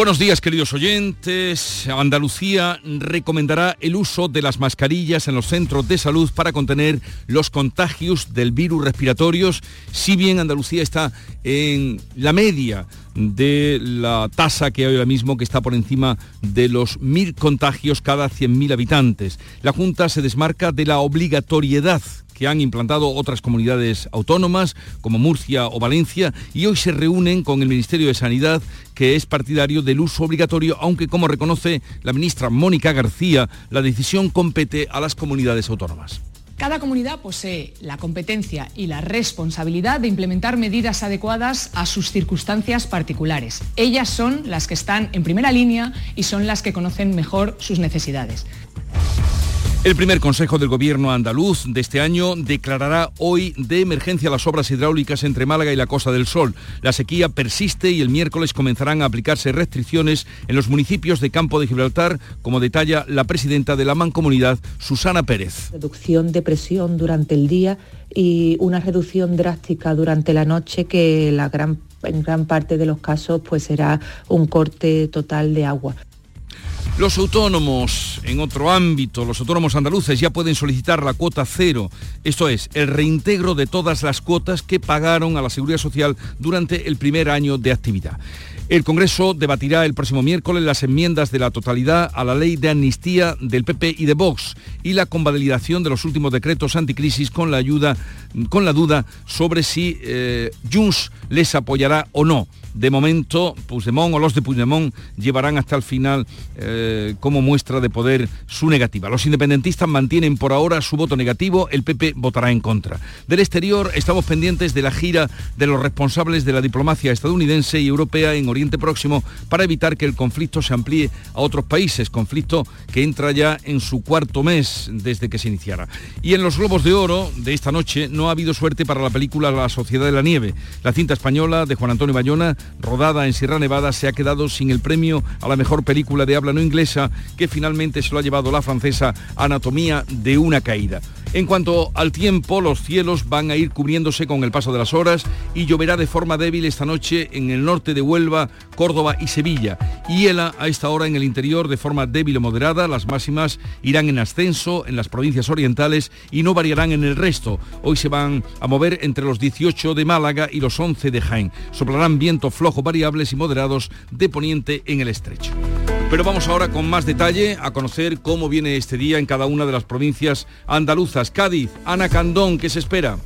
Buenos días queridos oyentes. Andalucía recomendará el uso de las mascarillas en los centros de salud para contener los contagios del virus respiratorios, si bien Andalucía está en la media de la tasa que hay ahora mismo, que está por encima de los mil contagios cada 100.000 habitantes. La Junta se desmarca de la obligatoriedad que han implantado otras comunidades autónomas como Murcia o Valencia y hoy se reúnen con el Ministerio de Sanidad que es partidario del uso obligatorio, aunque como reconoce la ministra Mónica García, la decisión compete a las comunidades autónomas. Cada comunidad posee la competencia y la responsabilidad de implementar medidas adecuadas a sus circunstancias particulares. Ellas son las que están en primera línea y son las que conocen mejor sus necesidades. El primer Consejo del Gobierno andaluz de este año declarará hoy de emergencia las obras hidráulicas entre Málaga y la Costa del Sol. La sequía persiste y el miércoles comenzarán a aplicarse restricciones en los municipios de Campo de Gibraltar, como detalla la presidenta de la Mancomunidad, Susana Pérez. Reducción de presión durante el día y una reducción drástica durante la noche que en gran parte de los casos pues será un corte total de agua. Los autónomos, en otro ámbito, los autónomos andaluces ya pueden solicitar la cuota cero, esto es, el reintegro de todas las cuotas que pagaron a la Seguridad Social durante el primer año de actividad. El Congreso debatirá el próximo miércoles las enmiendas de la totalidad a la ley de amnistía del PP y de Vox y la convalidación de los últimos decretos anticrisis con la ayuda, con la duda sobre si eh, Junts les apoyará o no. De momento, Puigdemont o los de Puigdemont llevarán hasta el final eh, como muestra de poder su negativa. Los independentistas mantienen por ahora su voto negativo, el PP votará en contra. Del exterior estamos pendientes de la gira de los responsables de la diplomacia estadounidense y europea en Oriente Próximo para evitar que el conflicto se amplíe a otros países, conflicto que entra ya en su cuarto mes desde que se iniciara. Y en los Globos de Oro de esta noche no ha habido suerte para la película La Sociedad de la Nieve. La cinta española de Juan Antonio Bayona rodada en Sierra Nevada, se ha quedado sin el premio a la mejor película de habla no inglesa, que finalmente se lo ha llevado la francesa Anatomía de una caída. En cuanto al tiempo, los cielos van a ir cubriéndose con el paso de las horas y lloverá de forma débil esta noche en el norte de Huelva, Córdoba y Sevilla. Hiela a esta hora en el interior de forma débil o moderada. Las máximas irán en ascenso en las provincias orientales y no variarán en el resto. Hoy se van a mover entre los 18 de Málaga y los 11 de Jaén. Soplarán vientos flojos variables y moderados de poniente en el estrecho. Pero vamos ahora con más detalle a conocer cómo viene este día en cada una de las provincias andaluzas. Cádiz, Ana Candón, ¿qué se espera?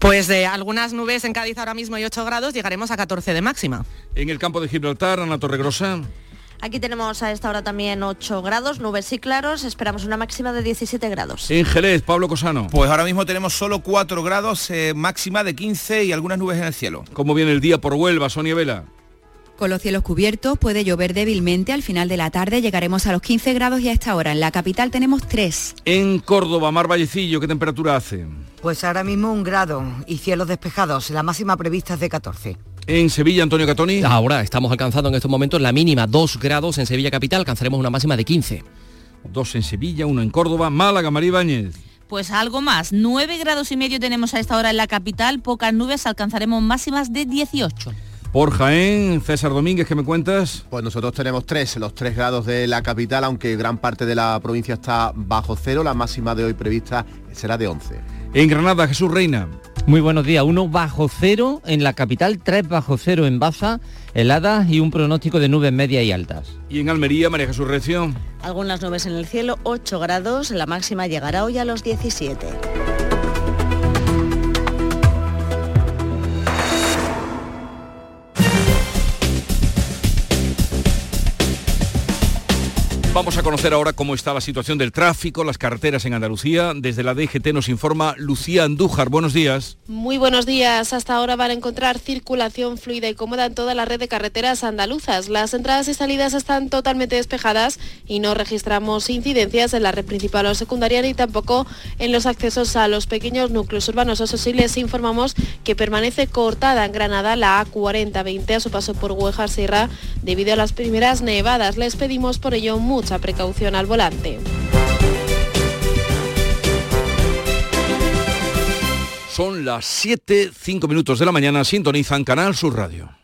Pues de algunas nubes en Cádiz ahora mismo y 8 grados, llegaremos a 14 de máxima. En el campo de Gibraltar, Ana Torregrosa. Aquí tenemos a esta hora también 8 grados, nubes y claros, esperamos una máxima de 17 grados. En Jerez, Pablo Cosano. Pues ahora mismo tenemos solo 4 grados, eh, máxima de 15 y algunas nubes en el cielo. ¿Cómo viene el día por Huelva, Sonia Vela? Con los cielos cubiertos puede llover débilmente. Al final de la tarde llegaremos a los 15 grados y a esta hora en la capital tenemos 3. En Córdoba, Mar Vallecillo, ¿qué temperatura hace? Pues ahora mismo un grado y cielos despejados. La máxima prevista es de 14. En Sevilla, Antonio Catoni. Ahora estamos alcanzando en estos momentos la mínima 2 grados en Sevilla capital. Alcanzaremos una máxima de 15. Dos en Sevilla, uno en Córdoba. Málaga, María Ibáñez. Pues algo más, 9 grados y medio tenemos a esta hora en la capital, pocas nubes, alcanzaremos máximas de 18. Por Jaén, César Domínguez, ¿qué me cuentas? Pues nosotros tenemos tres, los tres grados de la capital, aunque gran parte de la provincia está bajo cero, la máxima de hoy prevista será de 11. En Granada, Jesús Reina. Muy buenos días, uno bajo cero en la capital, tres bajo cero en Baza, heladas y un pronóstico de nubes medias y altas. Y en Almería, María Jesús Recio. Algunas nubes en el cielo, 8 grados, la máxima llegará hoy a los 17. Vamos a conocer ahora cómo está la situación del tráfico, las carreteras en Andalucía. Desde la DGT nos informa Lucía Andújar. Buenos días. Muy buenos días. Hasta ahora van a encontrar circulación fluida y cómoda en toda la red de carreteras andaluzas. Las entradas y salidas están totalmente despejadas y no registramos incidencias en la red principal o secundaria ni tampoco en los accesos a los pequeños núcleos urbanos. Eso sí, les informamos que permanece cortada en Granada la A4020 a su paso por Huejar Sierra debido a las primeras nevadas. Les pedimos por ello mucho mucha precaución al volante. Son las 7, 5 minutos de la mañana, sintonizan Canal Sur Radio.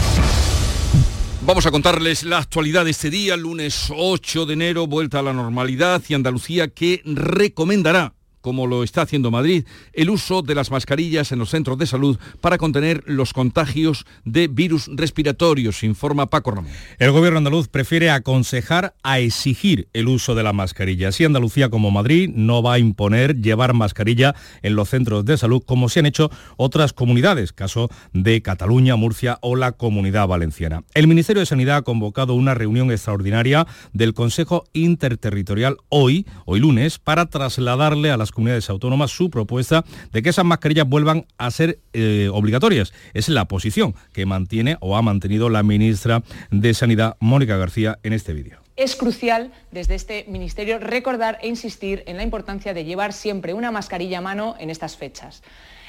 Vamos a contarles la actualidad de este día, lunes 8 de enero, vuelta a la normalidad y Andalucía que recomendará como lo está haciendo Madrid, el uso de las mascarillas en los centros de salud para contener los contagios de virus respiratorios, informa Paco Ramón. El gobierno andaluz prefiere aconsejar a exigir el uso de la mascarilla. Así Andalucía como Madrid no va a imponer llevar mascarilla en los centros de salud como se han hecho otras comunidades, caso de Cataluña, Murcia o la Comunidad Valenciana. El Ministerio de Sanidad ha convocado una reunión extraordinaria del Consejo Interterritorial hoy, hoy lunes, para trasladarle a las comunidades autónomas su propuesta de que esas mascarillas vuelvan a ser eh, obligatorias. Es la posición que mantiene o ha mantenido la ministra de Sanidad, Mónica García, en este vídeo. Es crucial desde este Ministerio recordar e insistir en la importancia de llevar siempre una mascarilla a mano en estas fechas.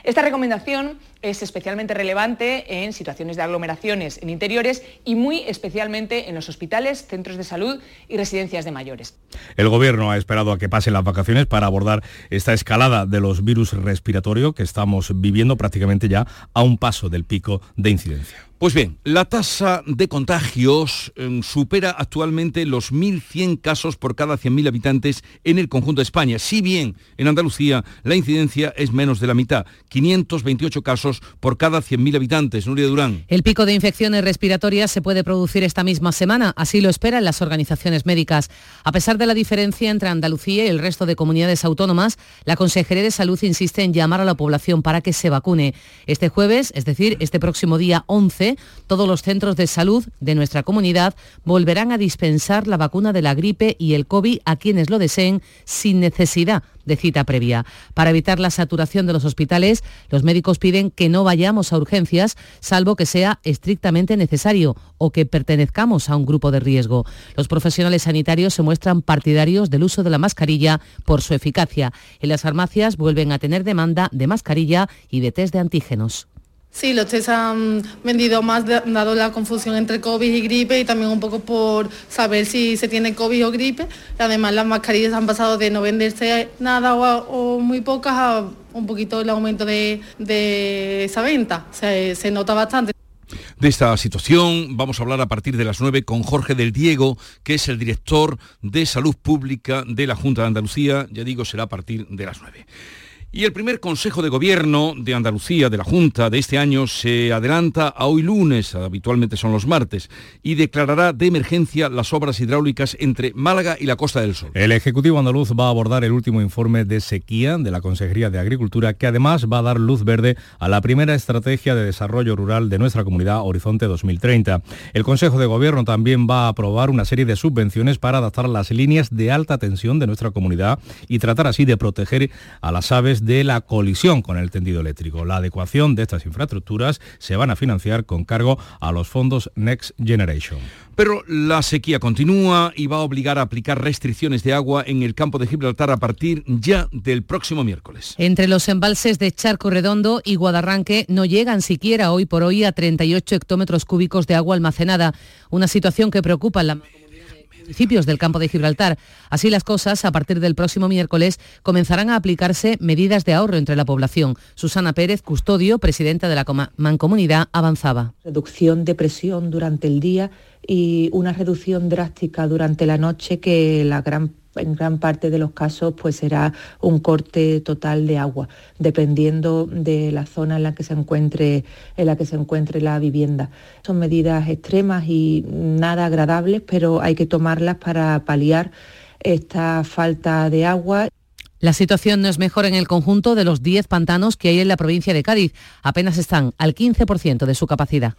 Esta recomendación es especialmente relevante en situaciones de aglomeraciones en interiores y muy especialmente en los hospitales, centros de salud y residencias de mayores. El Gobierno ha esperado a que pasen las vacaciones para abordar esta escalada de los virus respiratorios que estamos viviendo prácticamente ya a un paso del pico de incidencia. Pues bien, la tasa de contagios em, supera actualmente los 1.100 casos por cada 100.000 habitantes en el conjunto de España. Si bien en Andalucía la incidencia es menos de la mitad, 528 casos por cada 100.000 habitantes. Nuria Durán. El pico de infecciones respiratorias se puede producir esta misma semana, así lo esperan las organizaciones médicas. A pesar de la diferencia entre Andalucía y el resto de comunidades autónomas, la Consejería de Salud insiste en llamar a la población para que se vacune. Este jueves, es decir, este próximo día 11, todos los centros de salud de nuestra comunidad volverán a dispensar la vacuna de la gripe y el COVID a quienes lo deseen sin necesidad de cita previa. Para evitar la saturación de los hospitales, los médicos piden que no vayamos a urgencias, salvo que sea estrictamente necesario o que pertenezcamos a un grupo de riesgo. Los profesionales sanitarios se muestran partidarios del uso de la mascarilla por su eficacia. En las farmacias vuelven a tener demanda de mascarilla y de test de antígenos. Sí, los test han vendido más dado la confusión entre COVID y gripe y también un poco por saber si se tiene COVID o gripe. además las mascarillas han pasado de no venderse nada o, muy pocas a un poquito el aumento de, esa venta. Se, se nota bastante. De esta situación vamos a hablar a partir de las 9 con Jorge del Diego, que es el director de Salud Pública de la Junta de Andalucía. Ya digo, será a partir de las 9. Y el primer Consejo de Gobierno de Andalucía, de la Junta, de este año se adelanta a hoy lunes, habitualmente son los martes, y declarará de emergencia las obras hidráulicas entre Málaga y la Costa del Sol. El Ejecutivo andaluz va a abordar el último informe de sequía de la Consejería de Agricultura, que además va a dar luz verde a la primera estrategia de desarrollo rural de nuestra comunidad Horizonte 2030. El Consejo de Gobierno también va a aprobar una serie de subvenciones para adaptar las líneas de alta tensión de nuestra comunidad y tratar así de proteger a las aves de la colisión con el tendido eléctrico. La adecuación de estas infraestructuras se van a financiar con cargo a los fondos Next Generation. Pero la sequía continúa y va a obligar a aplicar restricciones de agua en el campo de Gibraltar a partir ya del próximo miércoles. Entre los embalses de Charco Redondo y Guadarranque no llegan siquiera hoy por hoy a 38 hectómetros cúbicos de agua almacenada, una situación que preocupa en la municipios del campo de Gibraltar. Así las cosas, a partir del próximo miércoles comenzarán a aplicarse medidas de ahorro entre la población. Susana Pérez, custodio, presidenta de la Mancomunidad, avanzaba. Reducción de presión durante el día y una reducción drástica durante la noche que la gran en gran parte de los casos pues será un corte total de agua, dependiendo de la zona en la que se encuentre, en la que se encuentre la vivienda. Son medidas extremas y nada agradables, pero hay que tomarlas para paliar esta falta de agua. La situación no es mejor en el conjunto de los 10 pantanos que hay en la provincia de Cádiz. Apenas están al 15% de su capacidad.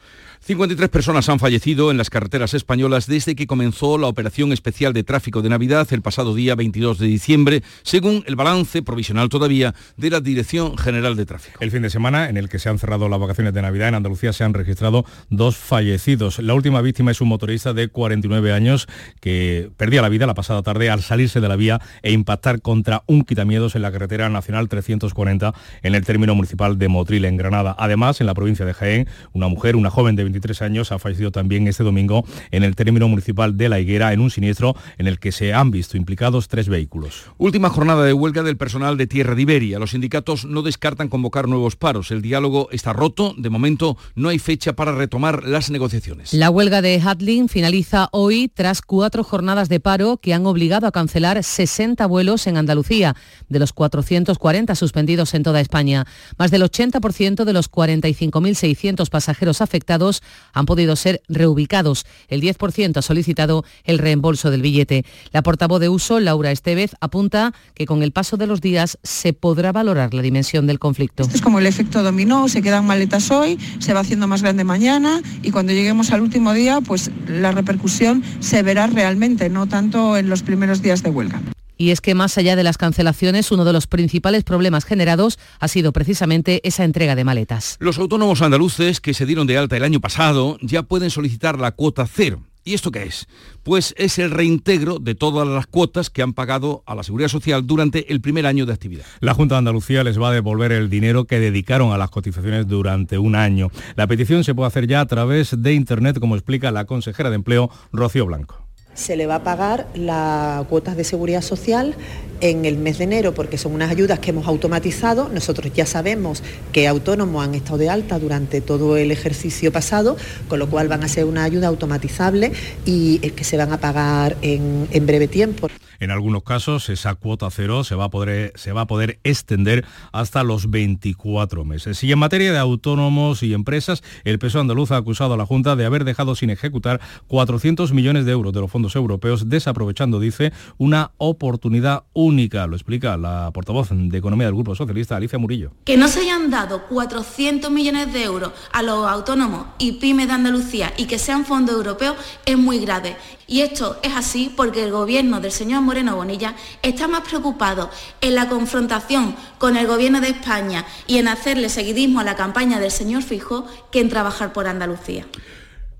53 personas han fallecido en las carreteras españolas desde que comenzó la operación especial de tráfico de Navidad el pasado día 22 de diciembre, según el balance provisional todavía de la Dirección General de Tráfico. El fin de semana en el que se han cerrado las vacaciones de Navidad en Andalucía se han registrado dos fallecidos. La última víctima es un motorista de 49 años que perdía la vida la pasada tarde al salirse de la vía e impactar contra un quitamiedos en la carretera nacional 340 en el término municipal de Motril, en Granada. Además, en la provincia de Jaén, una mujer, una joven de 23 años, ha fallecido también este domingo en el término municipal de La Higuera en un siniestro en el que se han visto implicados tres vehículos. Última jornada de huelga del personal de Tierra de Iberia. Los sindicatos no descartan convocar nuevos paros. El diálogo está roto. De momento no hay fecha para retomar las negociaciones. La huelga de Hadlin finaliza hoy tras cuatro jornadas de paro que han obligado a cancelar 60 vuelos en Andalucía, de los 440 suspendidos en toda España. Más del 80% de los 45.600 pasajeros afectados han podido ser reubicados. El 10% ha solicitado el reembolso del billete. La portavoz de uso, Laura Estevez, apunta que con el paso de los días se podrá valorar la dimensión del conflicto. Esto es como el efecto dominó, se quedan maletas hoy, se va haciendo más grande mañana y cuando lleguemos al último día, pues la repercusión se verá realmente, no tanto en los primeros días de huelga. Y es que más allá de las cancelaciones, uno de los principales problemas generados ha sido precisamente esa entrega de maletas. Los autónomos andaluces que se dieron de alta el año pasado ya pueden solicitar la cuota cero. ¿Y esto qué es? Pues es el reintegro de todas las cuotas que han pagado a la Seguridad Social durante el primer año de actividad. La Junta de Andalucía les va a devolver el dinero que dedicaron a las cotizaciones durante un año. La petición se puede hacer ya a través de Internet, como explica la consejera de Empleo, Rocío Blanco se le va a pagar las cuotas de seguridad social en el mes de enero porque son unas ayudas que hemos automatizado. Nosotros ya sabemos que autónomos han estado de alta durante todo el ejercicio pasado, con lo cual van a ser una ayuda automatizable y que se van a pagar en, en breve tiempo. En algunos casos esa cuota cero se va, a poder, se va a poder extender hasta los 24 meses. Y en materia de autónomos y empresas, el PSOE andaluz ha acusado a la Junta de haber dejado sin ejecutar 400 millones de euros de los fondos europeos, desaprovechando, dice, una oportunidad única. Lo explica la portavoz de Economía del Grupo Socialista, Alicia Murillo. Que no se hayan dado 400 millones de euros a los autónomos y pymes de Andalucía y que sean fondos europeos es muy grave. Y esto es así porque el gobierno del señor Moreno Bonilla está más preocupado en la confrontación con el gobierno de España y en hacerle seguidismo a la campaña del señor Fijo que en trabajar por Andalucía.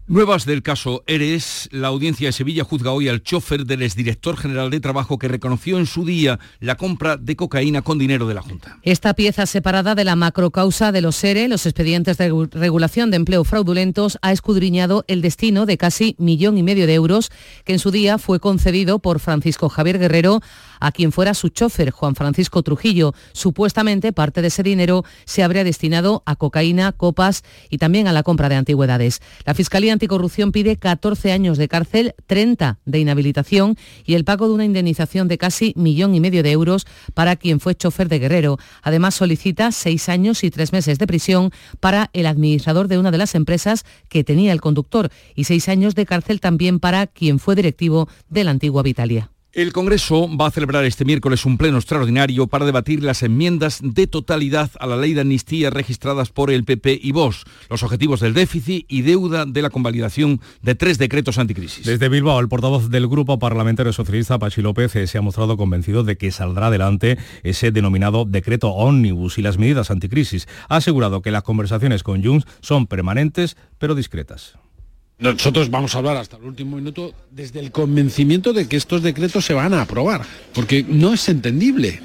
Nuevas del caso Eres. La audiencia de Sevilla juzga hoy al chofer del exdirector general de Trabajo que reconoció en su día la compra de cocaína con dinero de la Junta. Esta pieza separada de la macrocausa de los ERE, los expedientes de regulación de empleo fraudulentos, ha escudriñado el destino de casi millón y medio de euros que en su día fue concedido por Francisco Javier Guerrero a quien fuera su chofer, Juan Francisco Trujillo. Supuestamente parte de ese dinero se habría destinado a cocaína, copas y también a la compra de antigüedades. La Fiscalía Anticorrupción pide 14 años de cárcel, 30 de inhabilitación y el pago de una indemnización de casi millón y medio de euros para quien fue chofer de Guerrero. Además solicita seis años y tres meses de prisión para el administrador de una de las empresas que tenía el conductor y seis años de cárcel también para quien fue directivo de la antigua Vitalia. El Congreso va a celebrar este miércoles un pleno extraordinario para debatir las enmiendas de totalidad a la ley de amnistía registradas por el PP y Vox, los objetivos del déficit y deuda de la convalidación de tres decretos anticrisis. Desde Bilbao, el portavoz del Grupo Parlamentario Socialista, Pachi López, eh, se ha mostrado convencido de que saldrá adelante ese denominado decreto ómnibus y las medidas anticrisis. Ha asegurado que las conversaciones con Junts son permanentes pero discretas. Nosotros vamos a hablar hasta el último minuto desde el convencimiento de que estos decretos se van a aprobar, porque no es entendible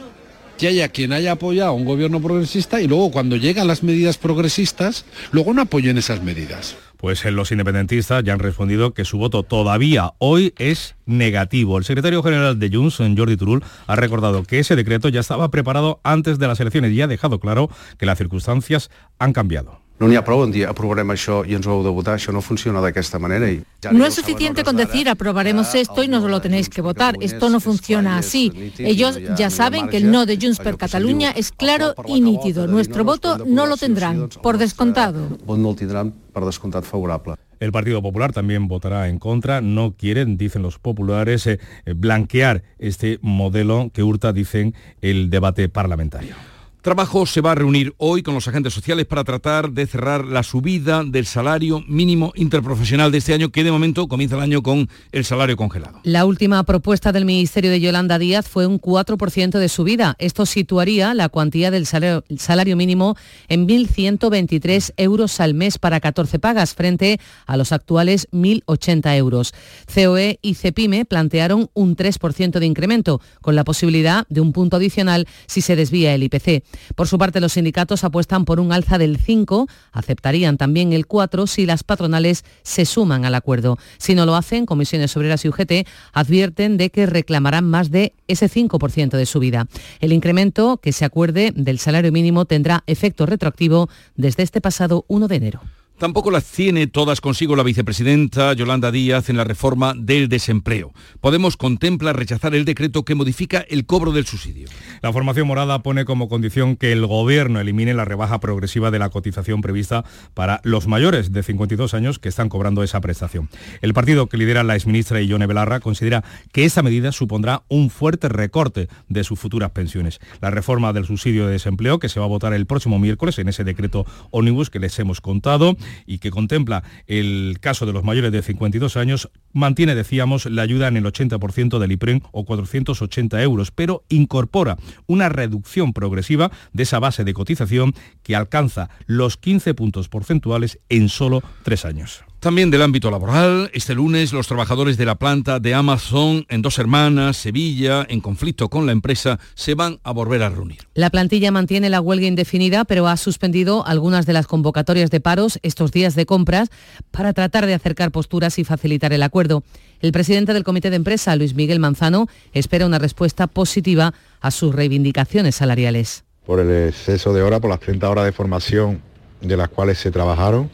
que haya quien haya apoyado a un gobierno progresista y luego cuando llegan las medidas progresistas, luego no apoyen esas medidas. Pues los independentistas ya han respondido que su voto todavía hoy es negativo. El secretario general de Junts, Jordi Turul, ha recordado que ese decreto ya estaba preparado antes de las elecciones y ha dejado claro que las circunstancias han cambiado. No n'hi ha prou en dir aprovarem això i ens ho heu de votar, això no funciona d'aquesta manera. I ja no es suficiente con decir aprobaremos esto y nos lo tenéis que votar. Esto no funciona así. Ellos ya saben que el no de Junts per Catalunya es claro y nítido. Nuestro voto no lo tendrán, por descontado. Vot no el tindran per descomptat favorable. El Partido Popular también votará en contra. No quieren, dicen los populares, eh, blanquear este modelo que hurta, dicen, el debate parlamentario. Trabajo se va a reunir hoy con los agentes sociales para tratar de cerrar la subida del salario mínimo interprofesional de este año, que de momento comienza el año con el salario congelado. La última propuesta del Ministerio de Yolanda Díaz fue un 4% de subida. Esto situaría la cuantía del salario, mínimo en 1.123 euros al mes para 14 pagas, frente a los actuales 1.080 euros. COE y CEPIME plantearon un 3% de incremento, con la posibilidad de un punto adicional si se desvía el IPC. Por su parte, los sindicatos apuestan por un alza del 5, aceptarían también el 4 si las patronales se suman al acuerdo. Si no lo hacen, Comisiones Obreras y UGT advierten de que reclamarán más de ese 5% de subida. El incremento que se acuerde del salario mínimo tendrá efecto retroactivo desde este pasado 1 de enero. Tampoco las tiene todas consigo la vicepresidenta Yolanda Díaz en la reforma del desempleo. Podemos contempla rechazar el decreto que modifica el cobro del subsidio. La formación morada pone como condición que el gobierno elimine la rebaja progresiva de la cotización prevista para los mayores de 52 años que están cobrando esa prestación. El partido que lidera la exministra Ione Belarra considera que esa medida supondrá un fuerte recorte de sus futuras pensiones. La reforma del subsidio de desempleo que se va a votar el próximo miércoles en ese decreto ómnibus que les hemos contado y que contempla el caso de los mayores de 52 años, mantiene, decíamos, la ayuda en el 80% del IPREN o 480 euros, pero incorpora una reducción progresiva de esa base de cotización que alcanza los 15 puntos porcentuales en solo tres años. También del ámbito laboral, este lunes los trabajadores de la planta de Amazon en Dos Hermanas, Sevilla, en conflicto con la empresa, se van a volver a reunir. La plantilla mantiene la huelga indefinida, pero ha suspendido algunas de las convocatorias de paros estos días de compras para tratar de acercar posturas y facilitar el acuerdo. El presidente del comité de empresa, Luis Miguel Manzano, espera una respuesta positiva a sus reivindicaciones salariales. Por el exceso de horas, por las 30 horas de formación de las cuales se trabajaron,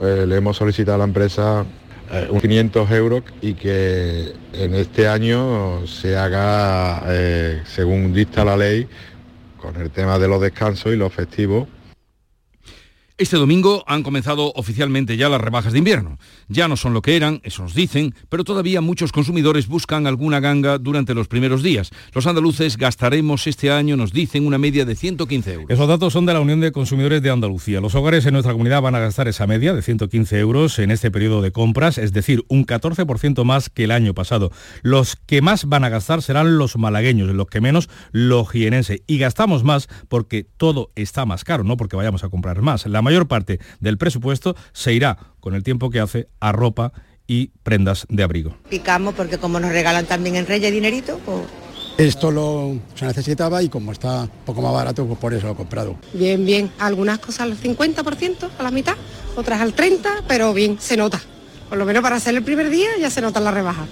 eh, le hemos solicitado a la empresa eh, un 500 euros y que en este año se haga, eh, según dicta la ley, con el tema de los descansos y los festivos, este domingo han comenzado oficialmente ya las rebajas de invierno. Ya no son lo que eran, eso nos dicen, pero todavía muchos consumidores buscan alguna ganga durante los primeros días. Los andaluces gastaremos este año, nos dicen, una media de 115 euros. Esos datos son de la Unión de Consumidores de Andalucía. Los hogares en nuestra comunidad van a gastar esa media de 115 euros en este periodo de compras, es decir, un 14% más que el año pasado. Los que más van a gastar serán los malagueños, los que menos los jienenses. Y gastamos más porque todo está más caro, no porque vayamos a comprar más. Mayor parte del presupuesto se irá, con el tiempo que hace, a ropa y prendas de abrigo. Picamos porque como nos regalan también en Reyes dinerito, pues... Esto lo se necesitaba y como está un poco más barato, pues por eso lo he comprado. Bien, bien. Algunas cosas al 50%, a la mitad, otras al 30%, pero bien, se nota. Por lo menos para hacer el primer día ya se nota la rebaja.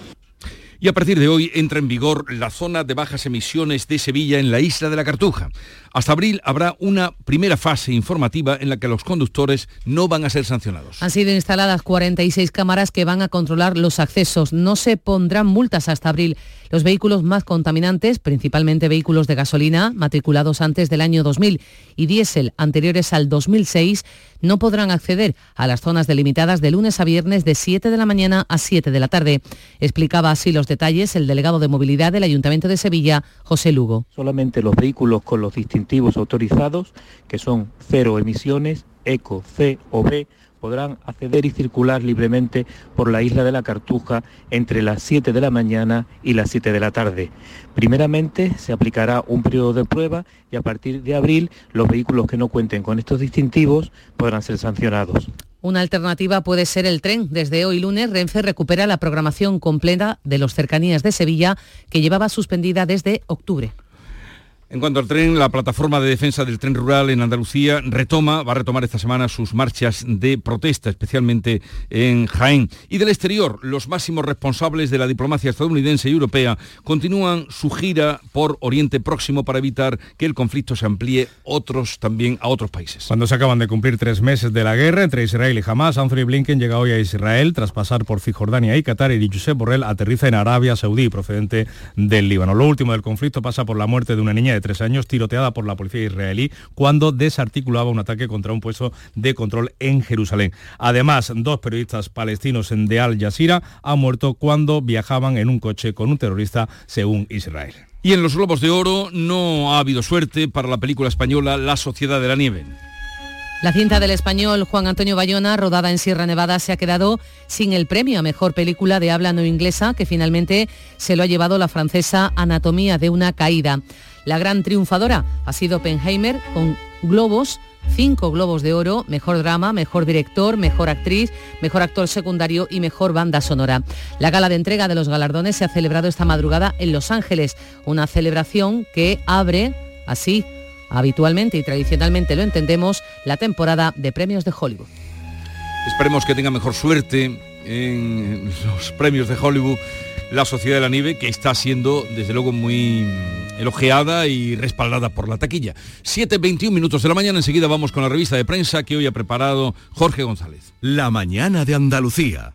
Y a partir de hoy entra en vigor la zona de bajas emisiones de Sevilla en la isla de la Cartuja. Hasta abril habrá una primera fase informativa en la que los conductores no van a ser sancionados. Han sido instaladas 46 cámaras que van a controlar los accesos. No se pondrán multas hasta abril. Los vehículos más contaminantes, principalmente vehículos de gasolina matriculados antes del año 2000 y diésel anteriores al 2006, no podrán acceder a las zonas delimitadas de lunes a viernes de 7 de la mañana a 7 de la tarde. Explicaba así los detalles el delegado de movilidad del Ayuntamiento de Sevilla, José Lugo. Solamente los vehículos con los distintivos autorizados, que son cero emisiones, ECO, C o B, podrán acceder y circular libremente por la isla de la Cartuja entre las 7 de la mañana y las 7 de la tarde. Primeramente se aplicará un periodo de prueba y a partir de abril los vehículos que no cuenten con estos distintivos podrán ser sancionados. Una alternativa puede ser el tren. Desde hoy lunes, Renfe recupera la programación completa de los cercanías de Sevilla que llevaba suspendida desde octubre. En cuanto al tren, la plataforma de defensa del tren rural en Andalucía retoma, va a retomar esta semana sus marchas de protesta, especialmente en Jaén. Y del exterior, los máximos responsables de la diplomacia estadounidense y europea continúan su gira por Oriente Próximo para evitar que el conflicto se amplíe otros también a otros países. Cuando se acaban de cumplir tres meses de la guerra entre Israel y Hamas, Anthony Blinken llega hoy a Israel tras pasar por Cisjordania y Qatar y Josep Borrell aterriza en Arabia Saudí, procedente del Líbano. Lo último del conflicto pasa por la muerte de una niña de tres años tiroteada por la policía israelí cuando desarticulaba un ataque contra un puesto de control en Jerusalén. Además, dos periodistas palestinos de Al Jazeera han muerto cuando viajaban en un coche con un terrorista, según Israel. Y en los Globos de Oro no ha habido suerte para la película española La Sociedad de la Nieve. La cinta del español Juan Antonio Bayona, rodada en Sierra Nevada, se ha quedado sin el premio a mejor película de habla no inglesa, que finalmente se lo ha llevado la francesa Anatomía de una caída. La gran triunfadora ha sido Penheimer con Globos, cinco Globos de Oro, mejor drama, mejor director, mejor actriz, mejor actor secundario y mejor banda sonora. La gala de entrega de los galardones se ha celebrado esta madrugada en Los Ángeles, una celebración que abre así habitualmente y tradicionalmente lo entendemos, la temporada de premios de Hollywood. Esperemos que tenga mejor suerte en los premios de Hollywood la Sociedad de la Nieve, que está siendo desde luego muy elogiada y respaldada por la taquilla. 7.21 minutos de la mañana, enseguida vamos con la revista de prensa que hoy ha preparado Jorge González. La mañana de Andalucía.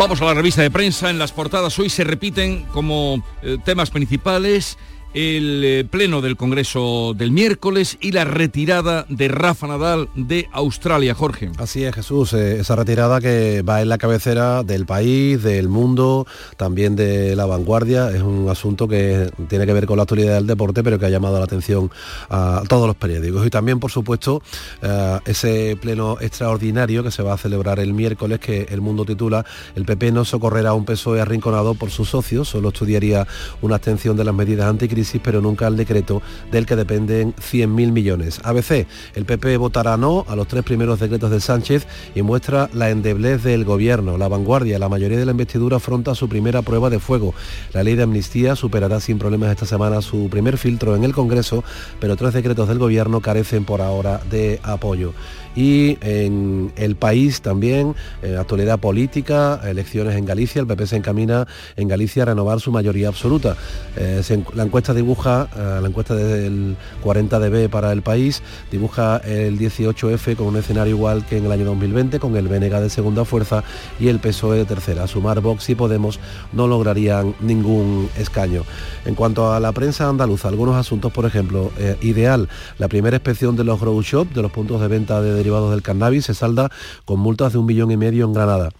Vamos a la revista de prensa. En las portadas hoy se repiten como eh, temas principales el eh, pleno del Congreso del miércoles y la retirada de Rafa Nadal de Australia, Jorge. Así es, Jesús, eh, esa retirada que va en la cabecera del país, del mundo, también de la vanguardia, es un asunto que tiene que ver con la actualidad del deporte, pero que ha llamado la atención a todos los periódicos. Y también, por supuesto, eh, ese pleno extraordinario que se va a celebrar el miércoles, que el mundo titula El PP no socorrerá un PSOE arrinconado por sus socios, solo estudiaría una abstención de las medidas anticrisis pero nunca al decreto del que dependen 100.000 millones. ABC, el PP votará no a los tres primeros decretos de Sánchez y muestra la endeblez del gobierno. La vanguardia, la mayoría de la investidura afronta su primera prueba de fuego. La ley de amnistía superará sin problemas esta semana su primer filtro en el Congreso, pero tres decretos del gobierno carecen por ahora de apoyo y en el país también, eh, actualidad política, elecciones en Galicia, el PP se encamina en Galicia a renovar su mayoría absoluta. Eh, la encuesta dibuja, eh, la encuesta del 40DB para el país, dibuja el 18F con un escenario igual que en el año 2020, con el BNG de segunda fuerza y el PSOE de tercera. Sumar Vox y Podemos no lograrían ningún escaño. En cuanto a la prensa andaluza, algunos asuntos, por ejemplo, ideal, la primera inspección de los grow shop, de los puntos de venta de derivados del cannabis se salda con multas de un millón y medio en Granada.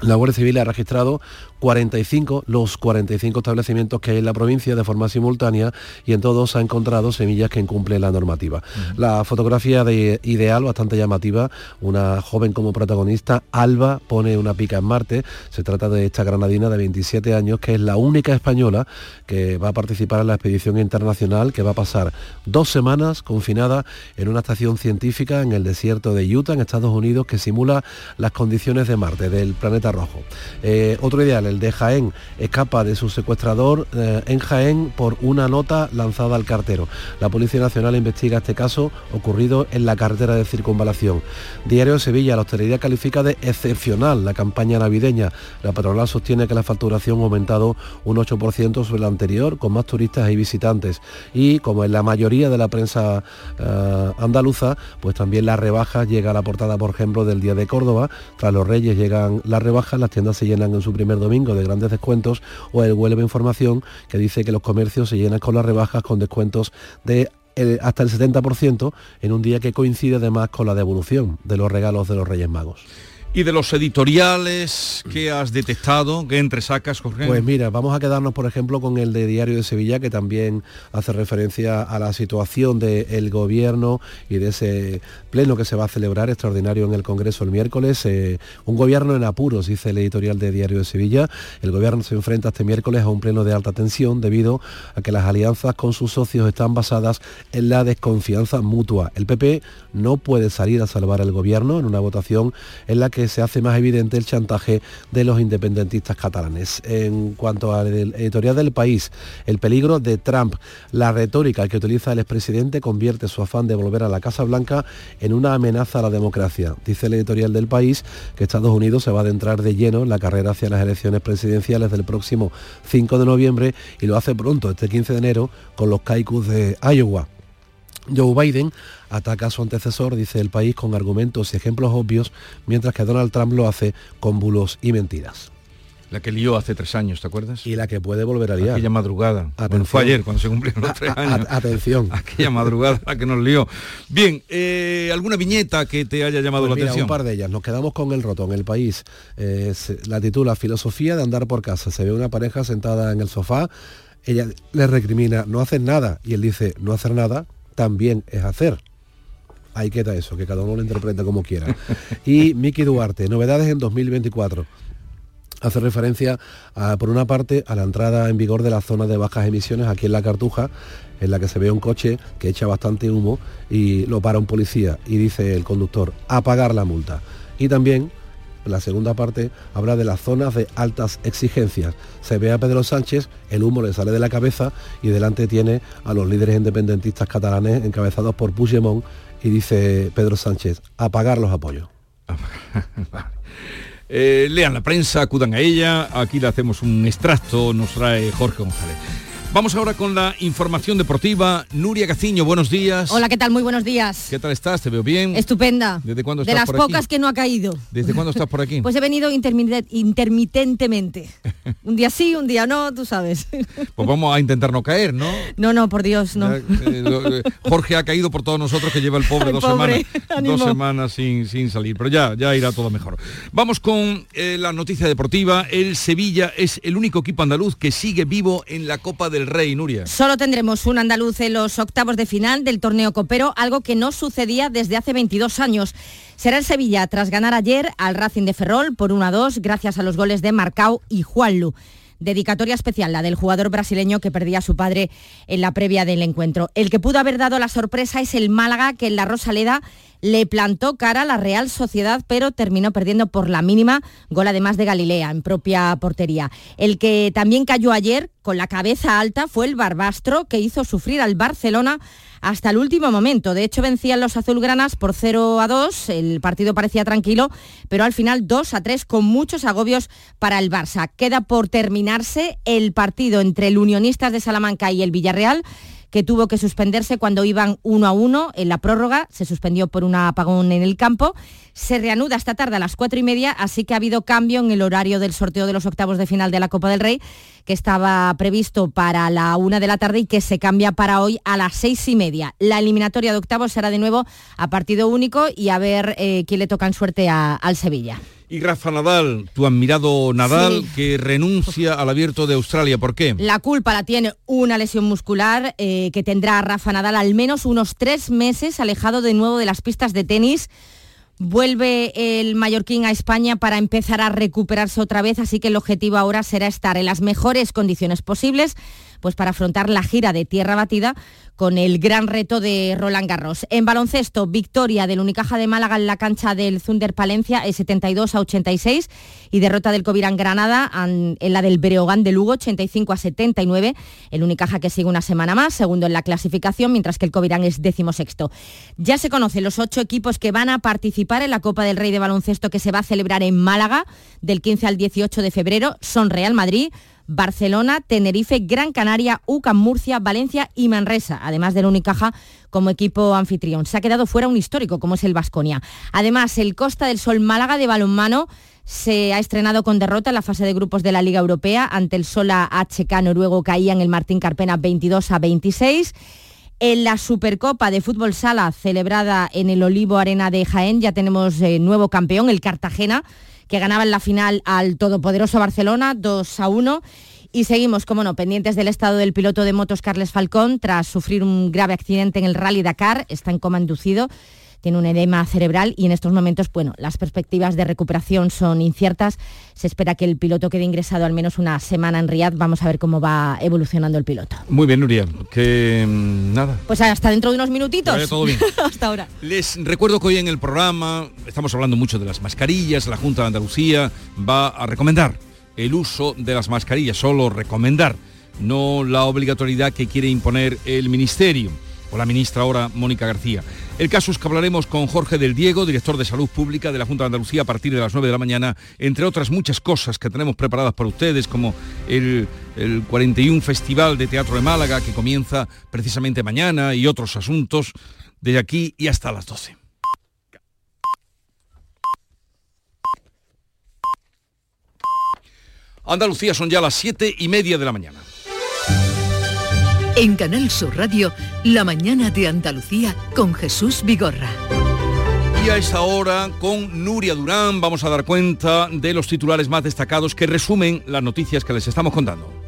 La Guardia Civil ha registrado 45, los 45 establecimientos que hay en la provincia de forma simultánea y en todos ha encontrado semillas que incumplen la normativa. La fotografía de ideal, bastante llamativa, una joven como protagonista, Alba pone una pica en Marte, se trata de esta granadina de 27 años que es la única española que va a participar en la expedición internacional que va a pasar dos semanas confinada en una estación científica en el desierto de Utah, en Estados Unidos, que simula las condiciones de Marte, del planeta rojo. Eh, otro ideal, el de Jaén, escapa de su secuestrador eh, en Jaén por una nota lanzada al cartero. La Policía Nacional investiga este caso ocurrido en la carretera de circunvalación. Diario de Sevilla, la hostelería califica de excepcional la campaña navideña. La patronal sostiene que la facturación ha aumentado un 8% sobre la anterior, con más turistas y visitantes. Y como en la mayoría de la prensa eh, andaluza, pues también la rebaja llega a la portada, por ejemplo, del Día de Córdoba. Tras los Reyes llegan las rebajas, las tiendas se llenan en su primer domingo de grandes descuentos o el Huelva Información que dice que los comercios se llenan con las rebajas con descuentos de eh, hasta el 70% en un día que coincide además con la devolución de los regalos de los Reyes Magos. Y de los editoriales que has detectado, que entresacas, Jorge. Pues mira, vamos a quedarnos, por ejemplo, con el de Diario de Sevilla, que también hace referencia a la situación del gobierno y de ese pleno que se va a celebrar extraordinario en el Congreso el miércoles. Eh, un gobierno en apuros, dice el editorial de Diario de Sevilla. El gobierno se enfrenta este miércoles a un pleno de alta tensión debido a que las alianzas con sus socios están basadas en la desconfianza mutua. El PP no puede salir a salvar al gobierno en una votación en la que se hace más evidente el chantaje de los independentistas catalanes. En cuanto al editorial del país, el peligro de Trump, la retórica que utiliza el expresidente convierte su afán de volver a la Casa Blanca en una amenaza a la democracia. Dice el editorial del país que Estados Unidos se va a adentrar de lleno en la carrera hacia las elecciones presidenciales del próximo 5 de noviembre y lo hace pronto, este 15 de enero, con los caucus de Iowa. Joe Biden ataca a su antecesor, dice el país, con argumentos y ejemplos obvios, mientras que Donald Trump lo hace con bulos y mentiras. La que lió hace tres años, ¿te acuerdas? Y la que puede volver a liar. Aquella madrugada. fue ayer, cuando se cumplieron los tres años. Atención. Aquella madrugada la que nos lió. Bien, eh, ¿alguna viñeta que te haya llamado pues la atención? un par de ellas. Nos quedamos con el roto en el país. Eh, la titula Filosofía de andar por casa. Se ve una pareja sentada en el sofá. Ella le recrimina, no haces nada. Y él dice, no hacer nada también es hacer. Ahí queda eso, que cada uno lo interpreta como quiera. Y Miki Duarte, novedades en 2024 hace referencia, por una parte, a la entrada en vigor de la zona de bajas emisiones aquí en la Cartuja, en la que se ve un coche que echa bastante humo y lo para un policía y dice el conductor, a pagar la multa. Y también la segunda parte habla de las zonas de altas exigencias. Se ve a Pedro Sánchez, el humo le sale de la cabeza y delante tiene a los líderes independentistas catalanes encabezados por Puigdemont y dice Pedro Sánchez, apagar los apoyos. Eh, lean la prensa, acudan a ella, aquí le hacemos un extracto, nos trae Jorge González. Vamos ahora con la información deportiva. Nuria Gaciño, buenos días. Hola, ¿qué tal? Muy buenos días. ¿Qué tal estás? ¿Te veo bien? Estupenda. ¿Desde cuándo estás De las pocas que no ha caído. ¿Desde cuándo estás por aquí? Pues he venido intermitentemente. un día sí, un día no, tú sabes. pues vamos a intentar no caer, ¿no? No, no, por Dios, no. Eh, eh, Jorge ha caído por todos nosotros que lleva el pobre dos semanas, dos semanas sin, sin salir, pero ya, ya irá todo mejor. Vamos con eh, la noticia deportiva. El Sevilla es el único equipo andaluz que sigue vivo en la Copa del Rey, Nuria. Solo tendremos un andaluz en los octavos de final del torneo copero, algo que no sucedía desde hace 22 años. Será el Sevilla tras ganar ayer al Racing de Ferrol por 1 a 2 gracias a los goles de Marcao y Juanlu. Dedicatoria especial, la del jugador brasileño que perdía a su padre en la previa del encuentro. El que pudo haber dado la sorpresa es el Málaga, que en la Rosaleda le plantó cara a la Real Sociedad, pero terminó perdiendo por la mínima gol además de Galilea en propia portería. El que también cayó ayer con la cabeza alta fue el Barbastro, que hizo sufrir al Barcelona hasta el último momento. De hecho, vencían los azulgranas por 0 a 2, el partido parecía tranquilo, pero al final 2 a 3 con muchos agobios para el Barça. Queda por terminarse el partido entre el Unionistas de Salamanca y el Villarreal que tuvo que suspenderse cuando iban uno a uno en la prórroga, se suspendió por un apagón en el campo, se reanuda esta tarde a las cuatro y media, así que ha habido cambio en el horario del sorteo de los octavos de final de la Copa del Rey, que estaba previsto para la una de la tarde y que se cambia para hoy a las seis y media. La eliminatoria de octavos será de nuevo a partido único y a ver eh, quién le toca en suerte al Sevilla. Y Rafa Nadal, tu admirado Nadal, que renuncia al abierto de Australia. ¿Por qué? La culpa la tiene una lesión muscular eh, que tendrá Rafa Nadal al menos unos tres meses alejado de nuevo de las pistas de tenis. Vuelve el mallorquín a España para empezar a recuperarse otra vez, así que el objetivo ahora será estar en las mejores condiciones posibles pues para afrontar la gira de tierra batida con el gran reto de Roland Garros. En baloncesto, victoria del Unicaja de Málaga en la cancha del Zunder Palencia, 72 a 86 y derrota del Covirán Granada en la del Breogán de Lugo, 85 a 79. El Unicaja que sigue una semana más, segundo en la clasificación, mientras que el Covirán es decimosexto. Ya se conocen los ocho equipos que van a participar en la Copa del Rey de Baloncesto que se va a celebrar en Málaga del 15 al 18 de febrero. Son Real Madrid, Barcelona, Tenerife, Gran Canaria, UCAM, Murcia, Valencia y Manresa, además del Unicaja como equipo anfitrión. Se ha quedado fuera un histórico como es el Vasconia. Además, el Costa del Sol Málaga de balonmano se ha estrenado con derrota en la fase de grupos de la Liga Europea ante el Sola HK noruego caía en el Martín Carpena 22 a 26. En la Supercopa de Fútbol Sala celebrada en el Olivo Arena de Jaén ya tenemos eh, nuevo campeón, el Cartagena, que ganaba en la final al todopoderoso Barcelona 2 a 1. Y seguimos, como no, pendientes del estado del piloto de motos Carles Falcón tras sufrir un grave accidente en el Rally Dakar. Está en coma inducido tiene un edema cerebral y en estos momentos, bueno, las perspectivas de recuperación son inciertas. Se espera que el piloto quede ingresado al menos una semana en Riyadh. Vamos a ver cómo va evolucionando el piloto. Muy bien, Nuria. Que mm, nada. Pues hasta dentro de unos minutitos. todo bien. hasta ahora. Les recuerdo que hoy en el programa estamos hablando mucho de las mascarillas. La Junta de Andalucía va a recomendar el uso de las mascarillas, solo recomendar, no la obligatoriedad que quiere imponer el Ministerio o la ministra ahora Mónica García. El caso es que hablaremos con Jorge del Diego, director de Salud Pública de la Junta de Andalucía a partir de las 9 de la mañana, entre otras muchas cosas que tenemos preparadas para ustedes, como el, el 41 Festival de Teatro de Málaga que comienza precisamente mañana y otros asuntos de aquí y hasta las 12. Andalucía son ya las 7 y media de la mañana. En Canal Sur Radio, La mañana de Andalucía con Jesús Vigorra. Y a esta hora, con Nuria Durán, vamos a dar cuenta de los titulares más destacados que resumen las noticias que les estamos contando.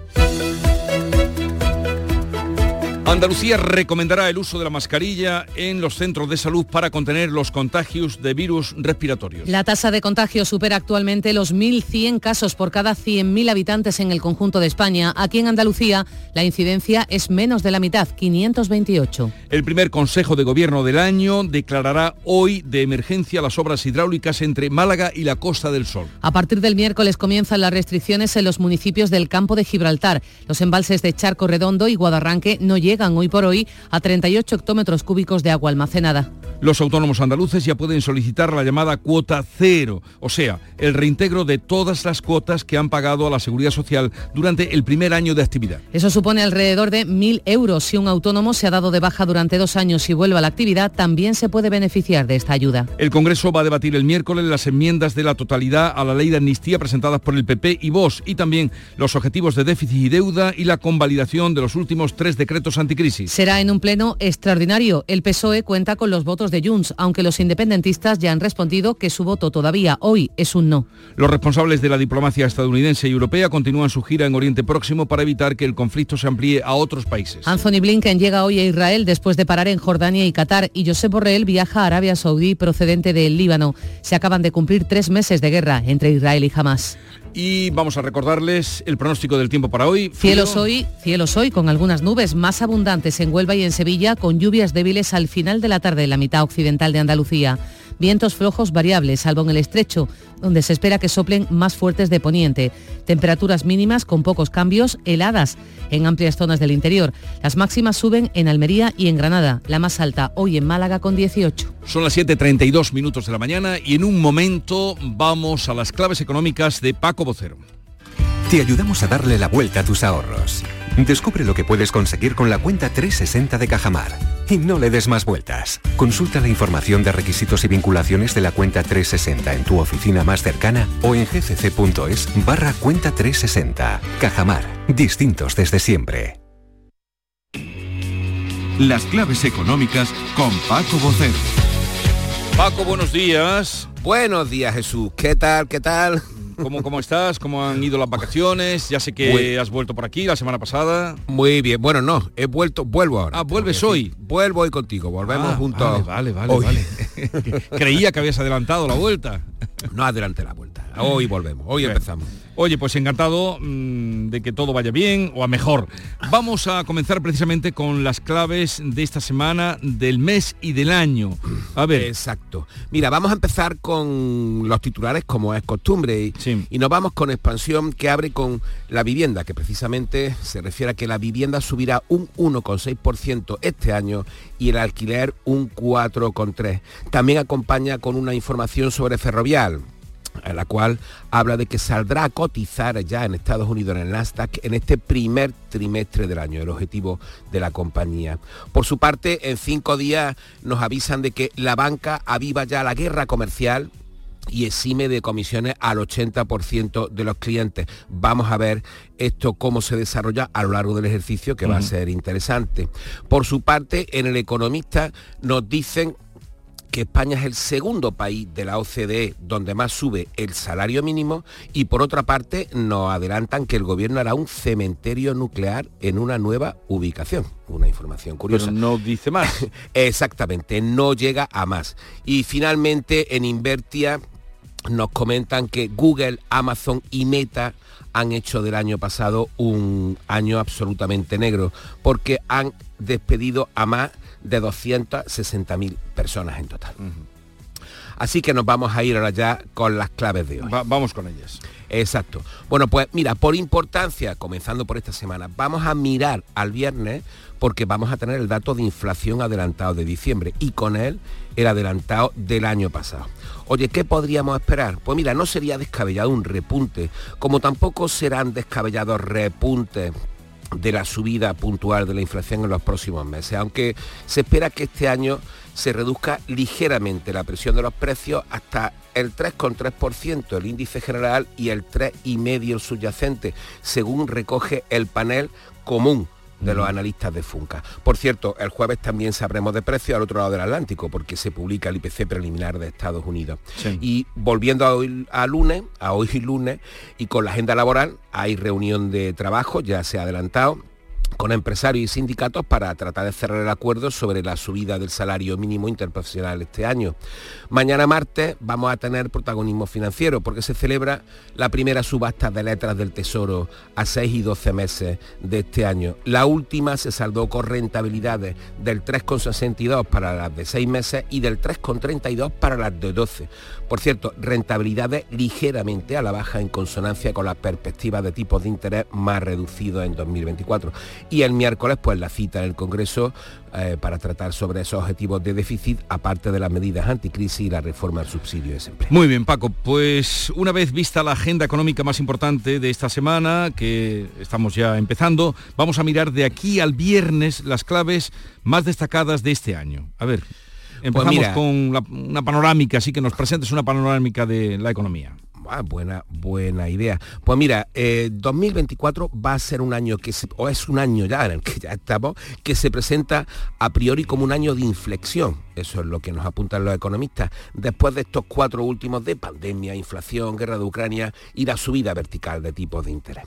Andalucía recomendará el uso de la mascarilla en los centros de salud para contener los contagios de virus respiratorios. La tasa de contagio supera actualmente los 1.100 casos por cada 100.000 habitantes en el conjunto de España. Aquí en Andalucía la incidencia es menos de la mitad, 528. El primer Consejo de Gobierno del año declarará hoy de emergencia las obras hidráulicas entre Málaga y la Costa del Sol. A partir del miércoles comienzan las restricciones en los municipios del campo de Gibraltar. Los embalses de Charco Redondo y Guadarranque no llegan hoy por hoy a 38 hectómetros cúbicos de agua almacenada. Los autónomos andaluces ya pueden solicitar la llamada cuota cero, o sea, el reintegro de todas las cuotas que han pagado a la Seguridad Social durante el primer año de actividad. Eso supone alrededor de 1.000 euros. Si un autónomo se ha dado de baja durante dos años y vuelve a la actividad, también se puede beneficiar de esta ayuda. El Congreso va a debatir el miércoles las enmiendas de la totalidad a la ley de amnistía presentadas por el PP y Vox y también los objetivos de déficit y deuda y la convalidación de los últimos tres decretos anticrisis. Será en un pleno extraordinario. El PSOE cuenta con los votos de Junts, aunque los independentistas ya han respondido que su voto todavía hoy es un no. Los responsables de la diplomacia estadounidense y europea continúan su gira en Oriente Próximo para evitar que el conflicto se amplíe a otros países. Anthony Blinken llega hoy a Israel después de parar en Jordania y Qatar y Josep Borrell viaja a Arabia Saudí procedente del Líbano. Se acaban de cumplir tres meses de guerra entre Israel y Hamas. Y vamos a recordarles el pronóstico del tiempo para hoy. Cielos hoy, cielos hoy con algunas nubes más abundantes en Huelva y en Sevilla, con lluvias débiles al final de la tarde en la mitad occidental de Andalucía. Vientos flojos variables, salvo en el estrecho, donde se espera que soplen más fuertes de poniente. Temperaturas mínimas con pocos cambios, heladas en amplias zonas del interior. Las máximas suben en Almería y en Granada, la más alta hoy en Málaga con 18. Son las 7.32 minutos de la mañana y en un momento vamos a las claves económicas de Paco Vocero. Te ayudamos a darle la vuelta a tus ahorros. Descubre lo que puedes conseguir con la cuenta 360 de Cajamar. Y no le des más vueltas. Consulta la información de requisitos y vinculaciones de la cuenta 360 en tu oficina más cercana o en gcc.es barra cuenta 360. Cajamar. Distintos desde siempre. Las claves económicas con Paco Vocero. Paco, buenos días. Buenos días, Jesús. ¿Qué tal? ¿Qué tal? ¿Cómo, ¿Cómo estás? ¿Cómo han ido las vacaciones? Ya sé que Muy- has vuelto por aquí la semana pasada. Muy bien. Bueno, no, he vuelto, vuelvo ahora. Ah, ¿vuelves hoy? Vuelvo hoy contigo, volvemos Ah, juntos. Vale, vale, hoy. vale. Creía que habías adelantado la vuelta. No adelante la vuelta. Hoy volvemos, hoy empezamos. Oye, pues encantado mm, de que todo vaya bien o a mejor. Vamos a comenzar precisamente con las claves de esta semana, del mes y del año. A ver. Exacto. Mira, vamos a empezar con los titulares como es costumbre y, y nos vamos con expansión que abre con la vivienda, que precisamente se refiere a que la vivienda subirá un 1,6% este año y el alquiler un 4,3%. También acompaña con una información sobre ferrovial en la cual habla de que saldrá a cotizar ya en Estados Unidos en el Nasdaq en este primer trimestre del año, el objetivo de la compañía. Por su parte, en cinco días nos avisan de que la banca aviva ya la guerra comercial y exime de comisiones al 80% de los clientes. Vamos a ver esto cómo se desarrolla a lo largo del ejercicio, que va a ser interesante. Por su parte, en el economista nos dicen que España es el segundo país de la OCDE donde más sube el salario mínimo y por otra parte nos adelantan que el gobierno hará un cementerio nuclear en una nueva ubicación. Una información curiosa. Pero no dice más. Exactamente, no llega a más. Y finalmente en Invertia nos comentan que Google, Amazon y Meta han hecho del año pasado un año absolutamente negro porque han despedido a más de 260.000 personas en total. Así que nos vamos a ir ahora ya con las claves de hoy. vamos con ellas. Exacto. Bueno, pues mira, por importancia, comenzando por esta semana, vamos a mirar al viernes porque vamos a tener el dato de inflación adelantado de diciembre y con él el adelantado del año pasado. Oye, ¿qué podríamos esperar? Pues mira, no sería descabellado un repunte, como tampoco serán descabellados repuntes de la subida puntual de la inflación en los próximos meses, aunque se espera que este año se reduzca ligeramente la presión de los precios hasta el 3,3% el índice general y el 3,5% el subyacente, según recoge el panel común de los analistas de Funca. Por cierto, el jueves también sabremos de precios al otro lado del Atlántico, porque se publica el IPC preliminar de Estados Unidos. Y volviendo a hoy a lunes, a hoy lunes, y con la agenda laboral, hay reunión de trabajo, ya se ha adelantado con empresarios y sindicatos para tratar de cerrar el acuerdo sobre la subida del salario mínimo interprofesional este año. Mañana martes vamos a tener protagonismo financiero porque se celebra la primera subasta de letras del Tesoro a 6 y 12 meses de este año. La última se saldó con rentabilidades del 3,62 para las de 6 meses y del 3,32 para las de 12. Por cierto, rentabilidades ligeramente a la baja en consonancia con las perspectivas de tipos de interés más reducidos en 2024 y el miércoles pues la cita en el Congreso eh, para tratar sobre esos objetivos de déficit, aparte de las medidas anticrisis y la reforma del subsidio de desempleo. Muy bien, Paco, pues una vez vista la agenda económica más importante de esta semana, que estamos ya empezando, vamos a mirar de aquí al viernes las claves más destacadas de este año. A ver. Pues empezamos con una panorámica, así que nos presentes una panorámica de la economía. Ah, buena, buena idea. Pues mira, 2024 eh, va a ser un año que o es un año ya en el que ya estamos, que se presenta a priori como un año de inflexión. Eso es lo que nos apuntan los economistas. Después de estos cuatro últimos de pandemia, inflación, guerra de Ucrania y la subida vertical de tipos de interés.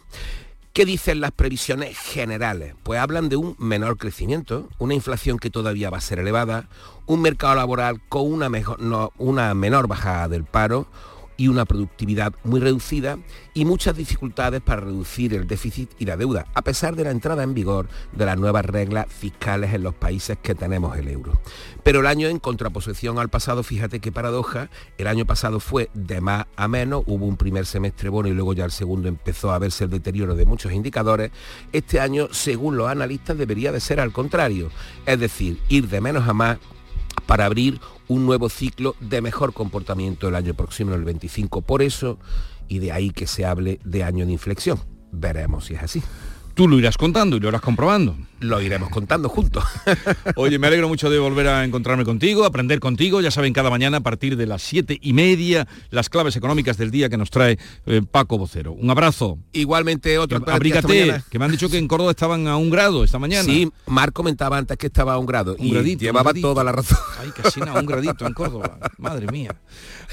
¿Qué dicen las previsiones generales? Pues hablan de un menor crecimiento, una inflación que todavía va a ser elevada, un mercado laboral con una, mejor, una menor bajada del paro, y una productividad muy reducida y muchas dificultades para reducir el déficit y la deuda, a pesar de la entrada en vigor de las nuevas reglas fiscales en los países que tenemos el euro. Pero el año en contraposición al pasado, fíjate qué paradoja, el año pasado fue de más a menos, hubo un primer semestre bueno y luego ya el segundo empezó a verse el deterioro de muchos indicadores. Este año, según los analistas, debería de ser al contrario, es decir, ir de menos a más para abrir un nuevo ciclo de mejor comportamiento el año próximo, el 25. Por eso, y de ahí que se hable de año de inflexión. Veremos si es así. Tú lo irás contando y lo irás comprobando. Lo iremos contando juntos. Oye, me alegro mucho de volver a encontrarme contigo, aprender contigo. Ya saben, cada mañana a partir de las siete y media, las claves económicas del día que nos trae eh, Paco Vocero. Un abrazo. Igualmente otro. Abrígate, que me han dicho que en Córdoba estaban a un grado esta mañana. Sí, Mar comentaba antes que estaba a un grado. Un y gradito. Llevaba toda la razón. Ay, casi nada, un gradito en Córdoba. Madre mía.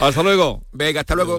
Hasta luego. Venga, hasta luego.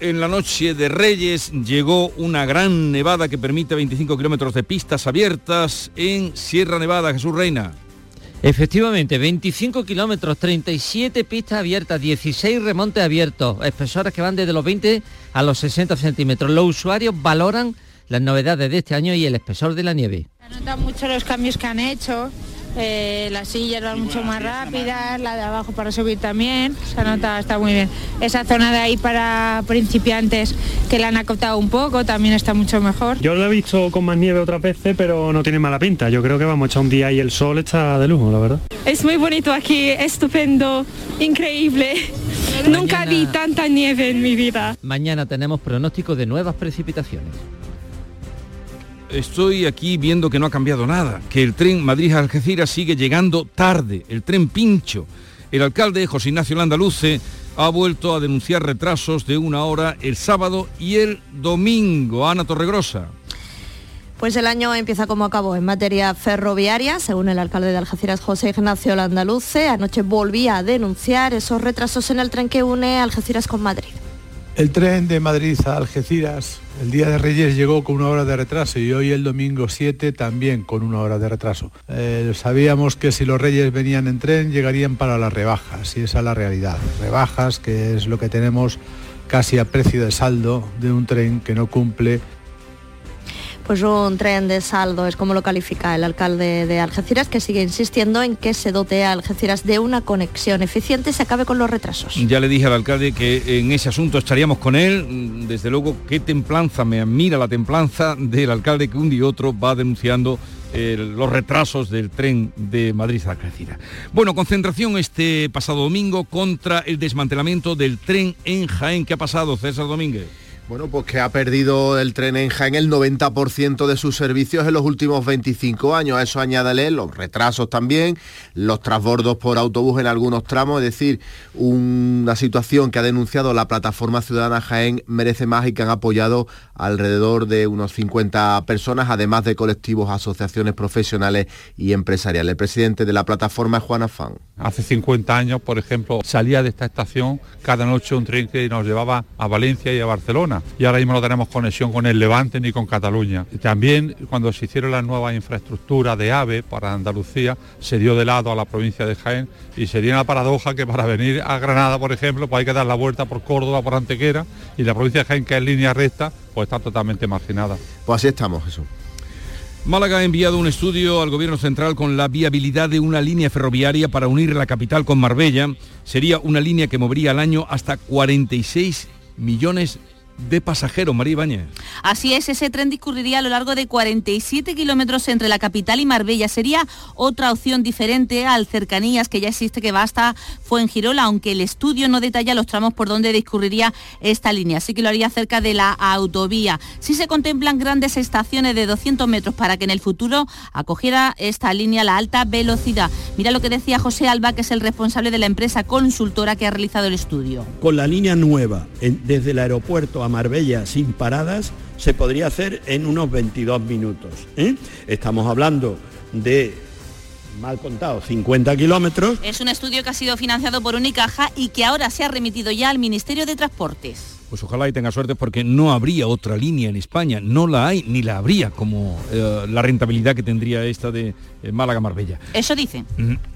en la noche de Reyes llegó una gran nevada que permite 25 kilómetros de pistas abiertas en Sierra Nevada, Jesús Reina. Efectivamente, 25 kilómetros, 37 pistas abiertas, 16 remontes abiertos, espesores que van desde los 20 a los 60 centímetros. Los usuarios valoran las novedades de este año y el espesor de la nieve. Se notan mucho los cambios que han hecho, eh, las sillas van mucho más rápidas, la de abajo para subir también, se nota, está muy bien. Esa zona de ahí para principiantes que la han acotado un poco también está mucho mejor. Yo lo he visto con más nieve otras veces, pero no tiene mala pinta. Yo creo que vamos a echar un día y el sol está de lujo, la verdad. Es muy bonito aquí, estupendo, increíble. Nunca vi tanta nieve en mi vida. Mañana tenemos pronóstico de nuevas precipitaciones estoy aquí viendo que no ha cambiado nada, que el tren Madrid-Algeciras sigue llegando tarde, el tren pincho. El alcalde, José Ignacio Landaluce, ha vuelto a denunciar retrasos de una hora el sábado y el domingo. Ana Torregrosa. Pues el año empieza como acabó en materia ferroviaria, según el alcalde de Algeciras, José Ignacio Landaluce. Anoche volvía a denunciar esos retrasos en el tren que une Algeciras con Madrid. El tren de Madrid a Algeciras el día de Reyes llegó con una hora de retraso y hoy el domingo 7 también con una hora de retraso. Eh, sabíamos que si los Reyes venían en tren llegarían para las rebajas y esa es la realidad. Rebajas que es lo que tenemos casi a precio de saldo de un tren que no cumple pues un tren de saldo, es como lo califica el alcalde de Algeciras, que sigue insistiendo en que se dote a Algeciras de una conexión eficiente y se acabe con los retrasos. Ya le dije al alcalde que en ese asunto estaríamos con él. Desde luego, qué templanza, me admira la templanza del alcalde que un día otro va denunciando los retrasos del tren de Madrid a Algeciras. Bueno, concentración este pasado domingo contra el desmantelamiento del tren en Jaén. ¿Qué ha pasado, César Domínguez? Bueno, pues que ha perdido el tren en Jaén el 90% de sus servicios en los últimos 25 años. A eso añádale los retrasos también, los transbordos por autobús en algunos tramos, es decir, una situación que ha denunciado la plataforma ciudadana Jaén merece más y que han apoyado alrededor de unos 50 personas, además de colectivos, asociaciones profesionales y empresariales. El presidente de la plataforma es Juan Afán. Hace 50 años, por ejemplo, salía de esta estación cada noche un tren que nos llevaba a Valencia y a Barcelona y ahora mismo no tenemos conexión con el Levante ni con Cataluña. También cuando se hicieron las nuevas infraestructuras de AVE para Andalucía, se dio de lado a la provincia de Jaén y sería una paradoja que para venir a Granada, por ejemplo, pues hay que dar la vuelta por Córdoba, por Antequera y la provincia de Jaén, que es línea recta, pues está totalmente marginada. Pues así estamos, Jesús. Málaga ha enviado un estudio al Gobierno Central con la viabilidad de una línea ferroviaria para unir la capital con Marbella. Sería una línea que movería al año hasta 46 millones de pasajeros, María Ibañez. Así es, ese tren discurriría a lo largo de 47 kilómetros entre la capital y Marbella. Sería otra opción diferente al cercanías que ya existe que va hasta Fuengirola, aunque el estudio no detalla los tramos por donde discurriría esta línea. Así que lo haría cerca de la autovía. Sí se contemplan grandes estaciones de 200 metros para que en el futuro acogiera esta línea la alta velocidad. Mira lo que decía José Alba, que es el responsable de la empresa consultora que ha realizado el estudio. Con la línea nueva, desde el aeropuerto a Marbella sin paradas se podría hacer en unos 22 minutos. ¿eh? Estamos hablando de mal contado, 50 kilómetros. Es un estudio que ha sido financiado por Unicaja y que ahora se ha remitido ya al Ministerio de Transportes pues ojalá y tenga suerte porque no habría otra línea en España, no la hay ni la habría como eh, la rentabilidad que tendría esta de eh, Málaga-Marbella. Eso dice.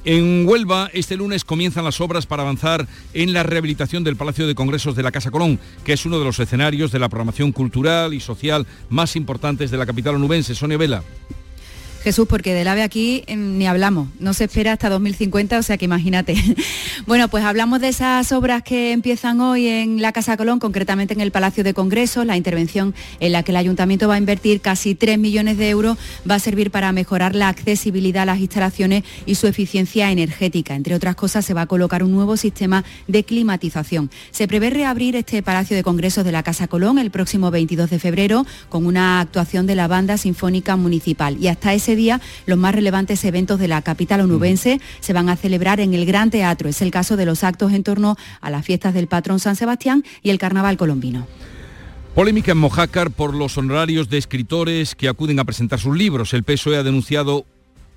En Huelva este lunes comienzan las obras para avanzar en la rehabilitación del Palacio de Congresos de la Casa Colón, que es uno de los escenarios de la programación cultural y social más importantes de la capital onubense. Sonia Vela. Jesús, porque del AVE aquí em, ni hablamos, no se espera hasta 2050, o sea que imagínate. bueno, pues hablamos de esas obras que empiezan hoy en la Casa Colón, concretamente en el Palacio de Congresos, la intervención en la que el Ayuntamiento va a invertir casi 3 millones de euros va a servir para mejorar la accesibilidad a las instalaciones y su eficiencia energética. Entre otras cosas, se va a colocar un nuevo sistema de climatización. Se prevé reabrir este Palacio de Congresos de la Casa Colón el próximo 22 de febrero con una actuación de la Banda Sinfónica Municipal y hasta ese día los más relevantes eventos de la capital onubense se van a celebrar en el Gran Teatro. Es el caso de los actos en torno a las fiestas del patrón San Sebastián y el Carnaval colombino. Polémica en Mojácar por los honorarios de escritores que acuden a presentar sus libros. El PSOE ha denunciado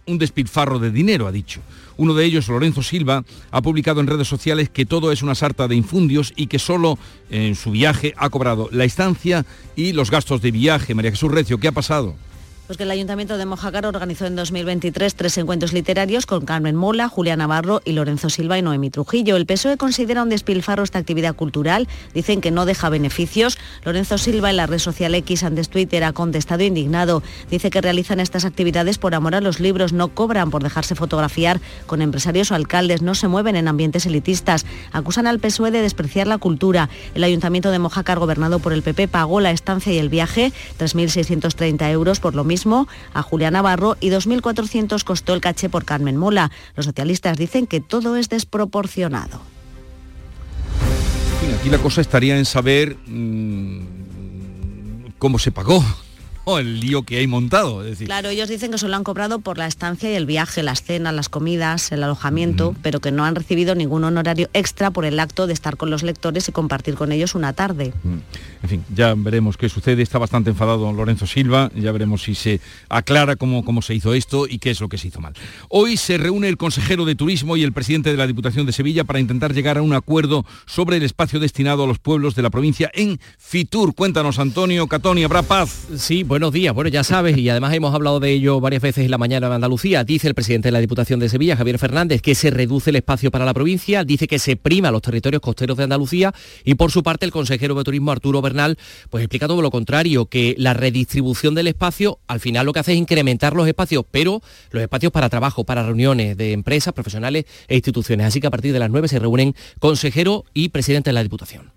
un despilfarro de dinero, ha dicho. Uno de ellos, Lorenzo Silva, ha publicado en redes sociales que todo es una sarta de infundios y que solo en su viaje ha cobrado la estancia y los gastos de viaje. María Jesús Recio, ¿qué ha pasado? Pues que el Ayuntamiento de Mojácar organizó en 2023 tres encuentros literarios con Carmen Mola, Julia Navarro y Lorenzo Silva y Noemí Trujillo. El PSOE considera un despilfarro esta actividad cultural. Dicen que no deja beneficios. Lorenzo Silva en la red social X antes Twitter ha contestado indignado. Dice que realizan estas actividades por amor a los libros, no cobran por dejarse fotografiar con empresarios o alcaldes, no se mueven en ambientes elitistas. Acusan al PSOE de despreciar la cultura. El Ayuntamiento de Mojácar, gobernado por el PP, pagó la estancia y el viaje, 3.630 euros por lo mismo a Julián Navarro y 2.400 costó el caché por Carmen Mola. Los socialistas dicen que todo es desproporcionado. aquí la cosa estaría en saber mmm, cómo se pagó el lío que hay montado. Es decir. Claro, ellos dicen que solo han cobrado por la estancia y el viaje, las cenas, las comidas, el alojamiento, pero que no han recibido ningún honorario extra por el acto de estar con los lectores y compartir con ellos una tarde. En fin, ya veremos qué sucede. Está bastante enfadado Lorenzo Silva, ya veremos si se aclara cómo, cómo se hizo esto y qué es lo que se hizo mal. Hoy se reúne el consejero de Turismo y el presidente de la Diputación de Sevilla para intentar llegar a un acuerdo sobre el espacio destinado a los pueblos de la provincia en Fitur. Cuéntanos, Antonio Catoni, ¿habrá paz? Sí, buenos días. Bueno, ya sabes, y además hemos hablado de ello varias veces en la mañana de Andalucía, dice el presidente de la Diputación de Sevilla, Javier Fernández, que se reduce el espacio para la provincia, dice que se prima los territorios costeros de Andalucía y por su parte el consejero de Turismo, Arturo Bernal, pues explica todo lo contrario, que la redistribución del espacio al final lo que hace es incrementar los espacios, pero los espacios para trabajo, para reuniones de empresas, profesionales e instituciones. Así que a partir de las 9 se reúnen consejero y presidente de la Diputación.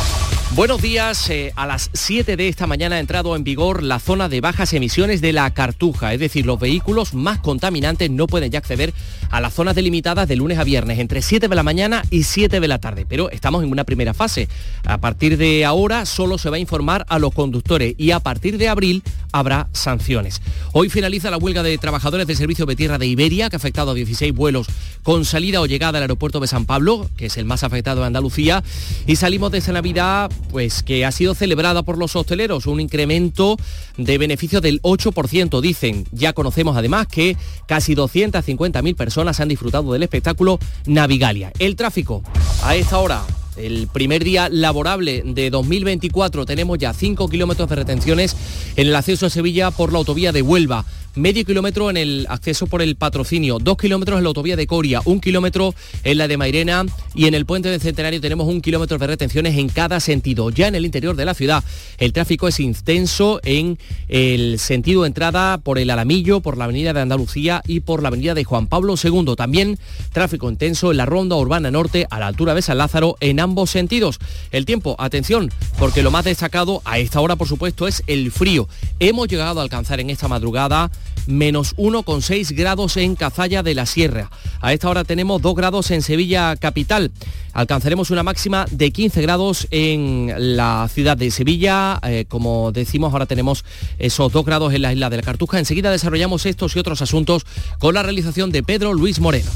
Buenos días. Eh, a las 7 de esta mañana ha entrado en vigor la zona de bajas emisiones de la Cartuja, es decir, los vehículos más contaminantes no pueden ya acceder a las zonas delimitadas de lunes a viernes, entre 7 de la mañana y 7 de la tarde. Pero estamos en una primera fase. A partir de ahora solo se va a informar a los conductores y a partir de abril habrá sanciones. Hoy finaliza la huelga de trabajadores del Servicio de Tierra de Iberia, que ha afectado a 16 vuelos con salida o llegada al aeropuerto de San Pablo, que es el más afectado de Andalucía, y salimos de esta Navidad pues que ha sido celebrada por los hosteleros, un incremento de beneficios del 8%, dicen. Ya conocemos además que casi 250.000 personas han disfrutado del espectáculo Navigalia. El tráfico a esta hora el primer día laborable de 2024 tenemos ya 5 kilómetros de retenciones en el acceso a Sevilla por la autovía de Huelva medio kilómetro en el acceso por el patrocinio, dos kilómetros en la autovía de Coria, un kilómetro en la de Mairena y en el puente del Centenario tenemos un kilómetro de retenciones en cada sentido. Ya en el interior de la ciudad el tráfico es intenso en el sentido de entrada por el Alamillo, por la avenida de Andalucía y por la avenida de Juan Pablo II. También tráfico intenso en la ronda urbana norte a la altura de San Lázaro en ambos sentidos. El tiempo, atención, porque lo más destacado a esta hora por supuesto es el frío. Hemos llegado a alcanzar en esta madrugada menos 1,6 grados en Cazalla de la Sierra. A esta hora tenemos 2 grados en Sevilla capital. Alcanzaremos una máxima de 15 grados en la ciudad de Sevilla. Eh, como decimos, ahora tenemos esos 2 grados en la isla de la Cartuja. Enseguida desarrollamos estos y otros asuntos con la realización de Pedro Luis Moreno.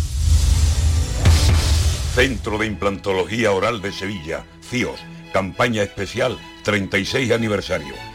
Centro de Implantología Oral de Sevilla, CIOS, campaña especial 36 aniversario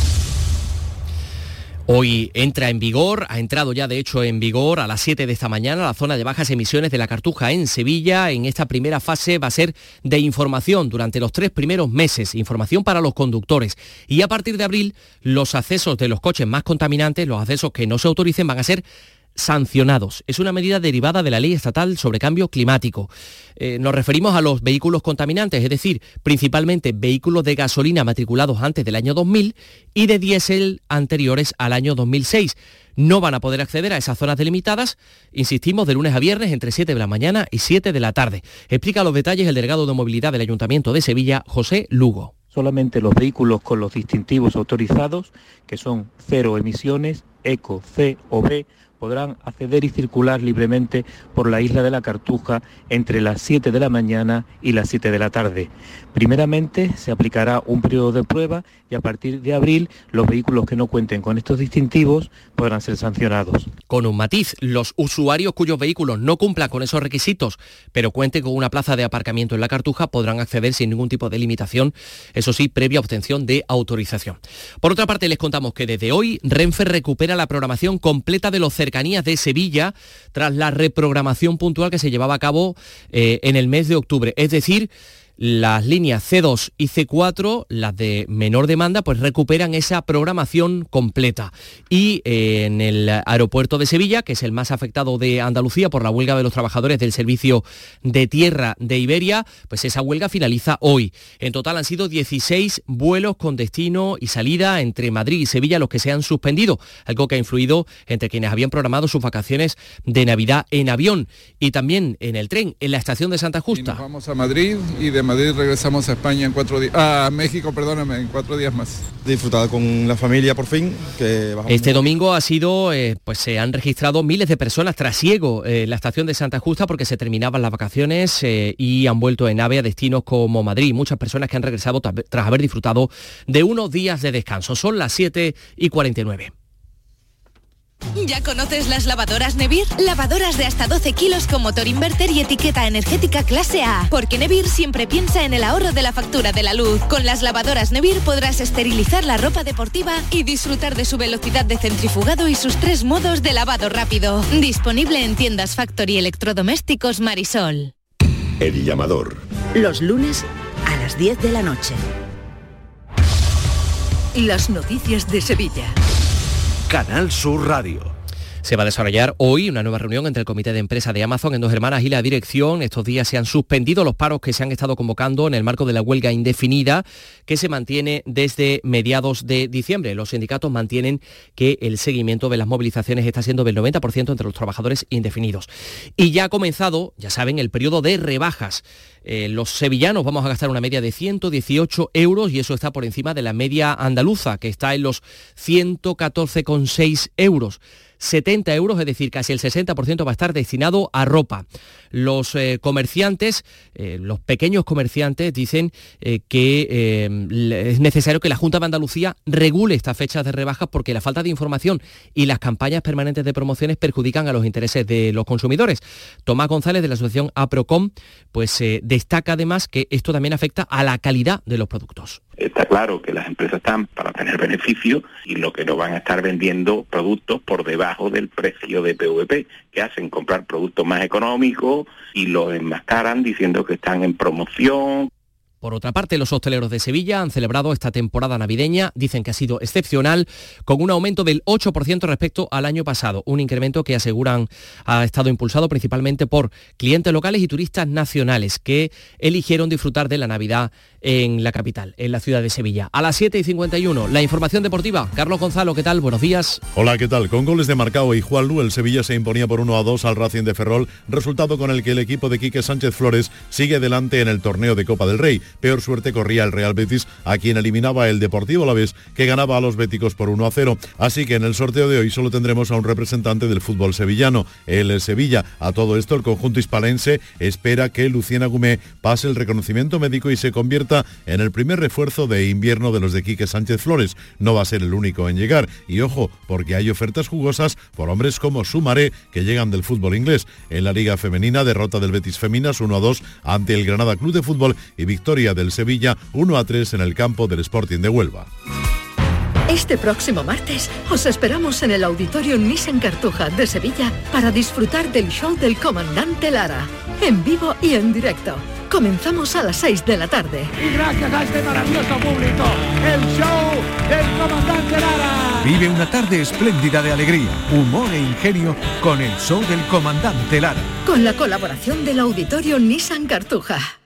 Hoy entra en vigor, ha entrado ya de hecho en vigor a las 7 de esta mañana la zona de bajas emisiones de la Cartuja en Sevilla. En esta primera fase va a ser de información durante los tres primeros meses, información para los conductores. Y a partir de abril, los accesos de los coches más contaminantes, los accesos que no se autoricen, van a ser sancionados. Es una medida derivada de la ley estatal sobre cambio climático. Eh, nos referimos a los vehículos contaminantes, es decir, principalmente vehículos de gasolina matriculados antes del año 2000 y de diésel anteriores al año 2006. No van a poder acceder a esas zonas delimitadas, insistimos, de lunes a viernes entre 7 de la mañana y 7 de la tarde. Explica los detalles el delegado de movilidad del Ayuntamiento de Sevilla, José Lugo. Solamente los vehículos con los distintivos autorizados, que son cero emisiones, ECO, C o B, podrán acceder y circular libremente por la isla de la Cartuja entre las 7 de la mañana y las 7 de la tarde. Primeramente se aplicará un periodo de prueba y a partir de abril los vehículos que no cuenten con estos distintivos podrán ser sancionados. Con un matiz, los usuarios cuyos vehículos no cumplan con esos requisitos, pero cuenten con una plaza de aparcamiento en la Cartuja, podrán acceder sin ningún tipo de limitación, eso sí, previa obtención de autorización. Por otra parte, les contamos que desde hoy Renfe recupera la programación completa de los de Sevilla tras la reprogramación puntual que se llevaba a cabo eh, en el mes de octubre. Es decir, las líneas C2 y C4, las de menor demanda, pues recuperan esa programación completa. Y eh, en el aeropuerto de Sevilla, que es el más afectado de Andalucía por la huelga de los trabajadores del servicio de tierra de Iberia, pues esa huelga finaliza hoy. En total han sido 16 vuelos con destino y salida entre Madrid y Sevilla los que se han suspendido, algo que ha influido entre quienes habían programado sus vacaciones de Navidad en avión y también en el tren, en la estación de Santa Justa. vamos a Madrid y de Madrid regresamos a España en cuatro días, a México, perdóname, en cuatro días más. Disfrutado con la familia por fin. Que este domingo ha sido, eh, pues se han registrado miles de personas trasiego en la estación de Santa Justa porque se terminaban las vacaciones eh, y han vuelto en AVE a destinos como Madrid. Muchas personas que han regresado tras haber disfrutado de unos días de descanso. Son las 7 y 49. ¿Ya conoces las lavadoras Nevir? Lavadoras de hasta 12 kilos con motor inverter y etiqueta energética clase A. Porque Nevir siempre piensa en el ahorro de la factura de la luz. Con las lavadoras Nevir podrás esterilizar la ropa deportiva y disfrutar de su velocidad de centrifugado y sus tres modos de lavado rápido. Disponible en tiendas Factory Electrodomésticos Marisol. El llamador. Los lunes a las 10 de la noche. Las noticias de Sevilla. Canal Sur Radio. Se va a desarrollar hoy una nueva reunión entre el comité de empresa de Amazon en Dos Hermanas y la dirección. Estos días se han suspendido los paros que se han estado convocando en el marco de la huelga indefinida que se mantiene desde mediados de diciembre. Los sindicatos mantienen que el seguimiento de las movilizaciones está siendo del 90% entre los trabajadores indefinidos. Y ya ha comenzado, ya saben, el periodo de rebajas. Eh, los sevillanos vamos a gastar una media de 118 euros y eso está por encima de la media andaluza, que está en los 114,6 euros. 70 euros, es decir, casi el 60% va a estar destinado a ropa. Los eh, comerciantes, eh, los pequeños comerciantes, dicen que es necesario que la Junta de Andalucía regule estas fechas de rebajas porque la falta de información y las campañas permanentes de promociones perjudican a los intereses de los consumidores. Tomás González de la asociación APROCOM, pues destaca además que esto también afecta a la calidad de los productos. Está claro que las empresas están para tener beneficios y lo que no van a estar vendiendo productos por debajo del precio de PVP, que hacen comprar productos más económicos y los enmascaran diciendo que están en promoción, por otra parte, los hosteleros de Sevilla han celebrado esta temporada navideña, dicen que ha sido excepcional, con un aumento del 8% respecto al año pasado, un incremento que aseguran ha estado impulsado principalmente por clientes locales y turistas nacionales que eligieron disfrutar de la Navidad en la capital, en la ciudad de Sevilla. A las 7 y 51, la información deportiva. Carlos Gonzalo, ¿qué tal? Buenos días. Hola, ¿qué tal? Con goles de Marcao y Juan Lu, el Sevilla se imponía por 1 a 2 al Racing de Ferrol, resultado con el que el equipo de Quique Sánchez Flores sigue delante en el torneo de Copa del Rey. Peor suerte corría el Real Betis, a quien eliminaba el Deportivo La Vez, que ganaba a los béticos por 1 a 0. Así que en el sorteo de hoy solo tendremos a un representante del fútbol sevillano, el Sevilla. A todo esto, el conjunto hispalense espera que Luciana Gumé pase el reconocimiento médico y se convierta en el primer refuerzo de invierno de los de Quique Sánchez Flores. No va a ser el único en llegar. Y ojo, porque hay ofertas jugosas por hombres como Sumaré, que llegan del fútbol inglés. En la Liga Femenina, derrota del Betis Feminas 1 a 2 ante el Granada Club de Fútbol y victoria del Sevilla 1 a 3 en el campo del Sporting de Huelva. Este próximo martes os esperamos en el Auditorio Nissan Cartuja de Sevilla para disfrutar del show del comandante Lara, en vivo y en directo. Comenzamos a las 6 de la tarde. Y gracias a este maravilloso público, el show del comandante Lara. Vive una tarde espléndida de alegría, humor e ingenio con el show del comandante Lara. Con la colaboración del Auditorio Nissan Cartuja.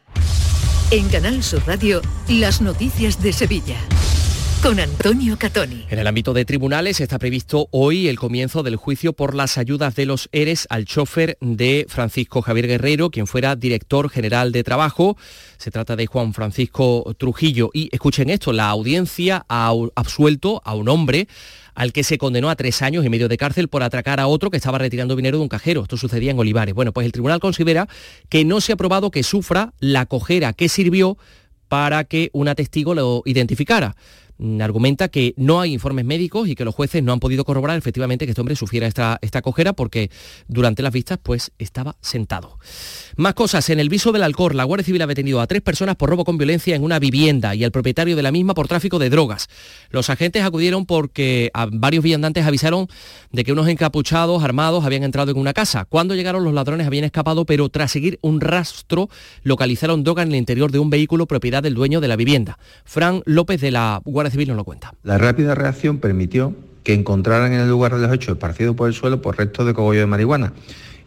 En Canal Sur Radio, las noticias de Sevilla con Antonio Catoni. En el ámbito de tribunales está previsto hoy el comienzo del juicio por las ayudas de los ERES al chofer de Francisco Javier Guerrero, quien fuera director general de trabajo. Se trata de Juan Francisco Trujillo. Y escuchen esto, la audiencia ha absuelto a un hombre al que se condenó a tres años y medio de cárcel por atracar a otro que estaba retirando dinero de un cajero. Esto sucedía en Olivares. Bueno, pues el tribunal considera que no se ha probado que sufra la cojera que sirvió para que una testigo lo identificara. Mm, argumenta que no hay informes médicos y que los jueces no han podido corroborar efectivamente que este hombre sufriera esta, esta cojera porque durante las vistas pues estaba sentado. Más cosas, en el viso del Alcor, la Guardia Civil ha detenido a tres personas por robo con violencia en una vivienda y al propietario de la misma por tráfico de drogas. Los agentes acudieron porque varios viandantes avisaron de que unos encapuchados armados habían entrado en una casa. Cuando llegaron los ladrones habían escapado, pero tras seguir un rastro localizaron droga en el interior de un vehículo propiedad del dueño de la vivienda. Fran López de la Guardia Civil nos lo cuenta. La rápida reacción permitió que encontraran en el lugar de los hechos esparcido por el suelo por restos de cogollo de marihuana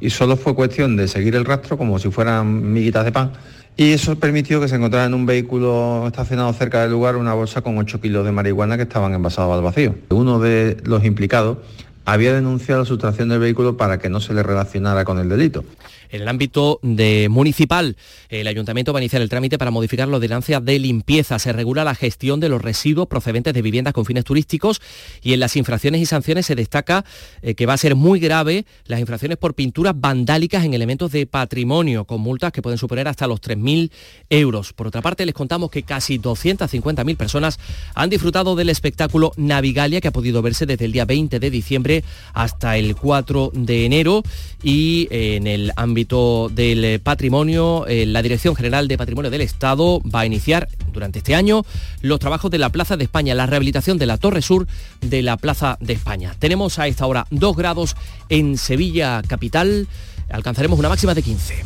y solo fue cuestión de seguir el rastro como si fueran miguitas de pan. Y eso permitió que se encontrara en un vehículo estacionado cerca del lugar una bolsa con 8 kilos de marihuana que estaban envasados al vacío. Uno de los implicados había denunciado la sustracción del vehículo para que no se le relacionara con el delito. En el ámbito de municipal, el ayuntamiento va a iniciar el trámite para modificar la ordenanza de limpieza. Se regula la gestión de los residuos procedentes de viviendas con fines turísticos y en las infracciones y sanciones se destaca eh, que va a ser muy grave las infracciones por pinturas vandálicas en elementos de patrimonio, con multas que pueden superar hasta los 3.000 euros. Por otra parte, les contamos que casi 250.000 personas han disfrutado del espectáculo Navigalia que ha podido verse desde el día 20 de diciembre hasta el 4 de enero y en el ámbito ámbito del eh, patrimonio, eh, la Dirección General de Patrimonio del Estado va a iniciar durante este año los trabajos de la Plaza de España, la rehabilitación de la Torre Sur de la Plaza de España. Tenemos a esta hora 2 grados en Sevilla capital, alcanzaremos una máxima de 15.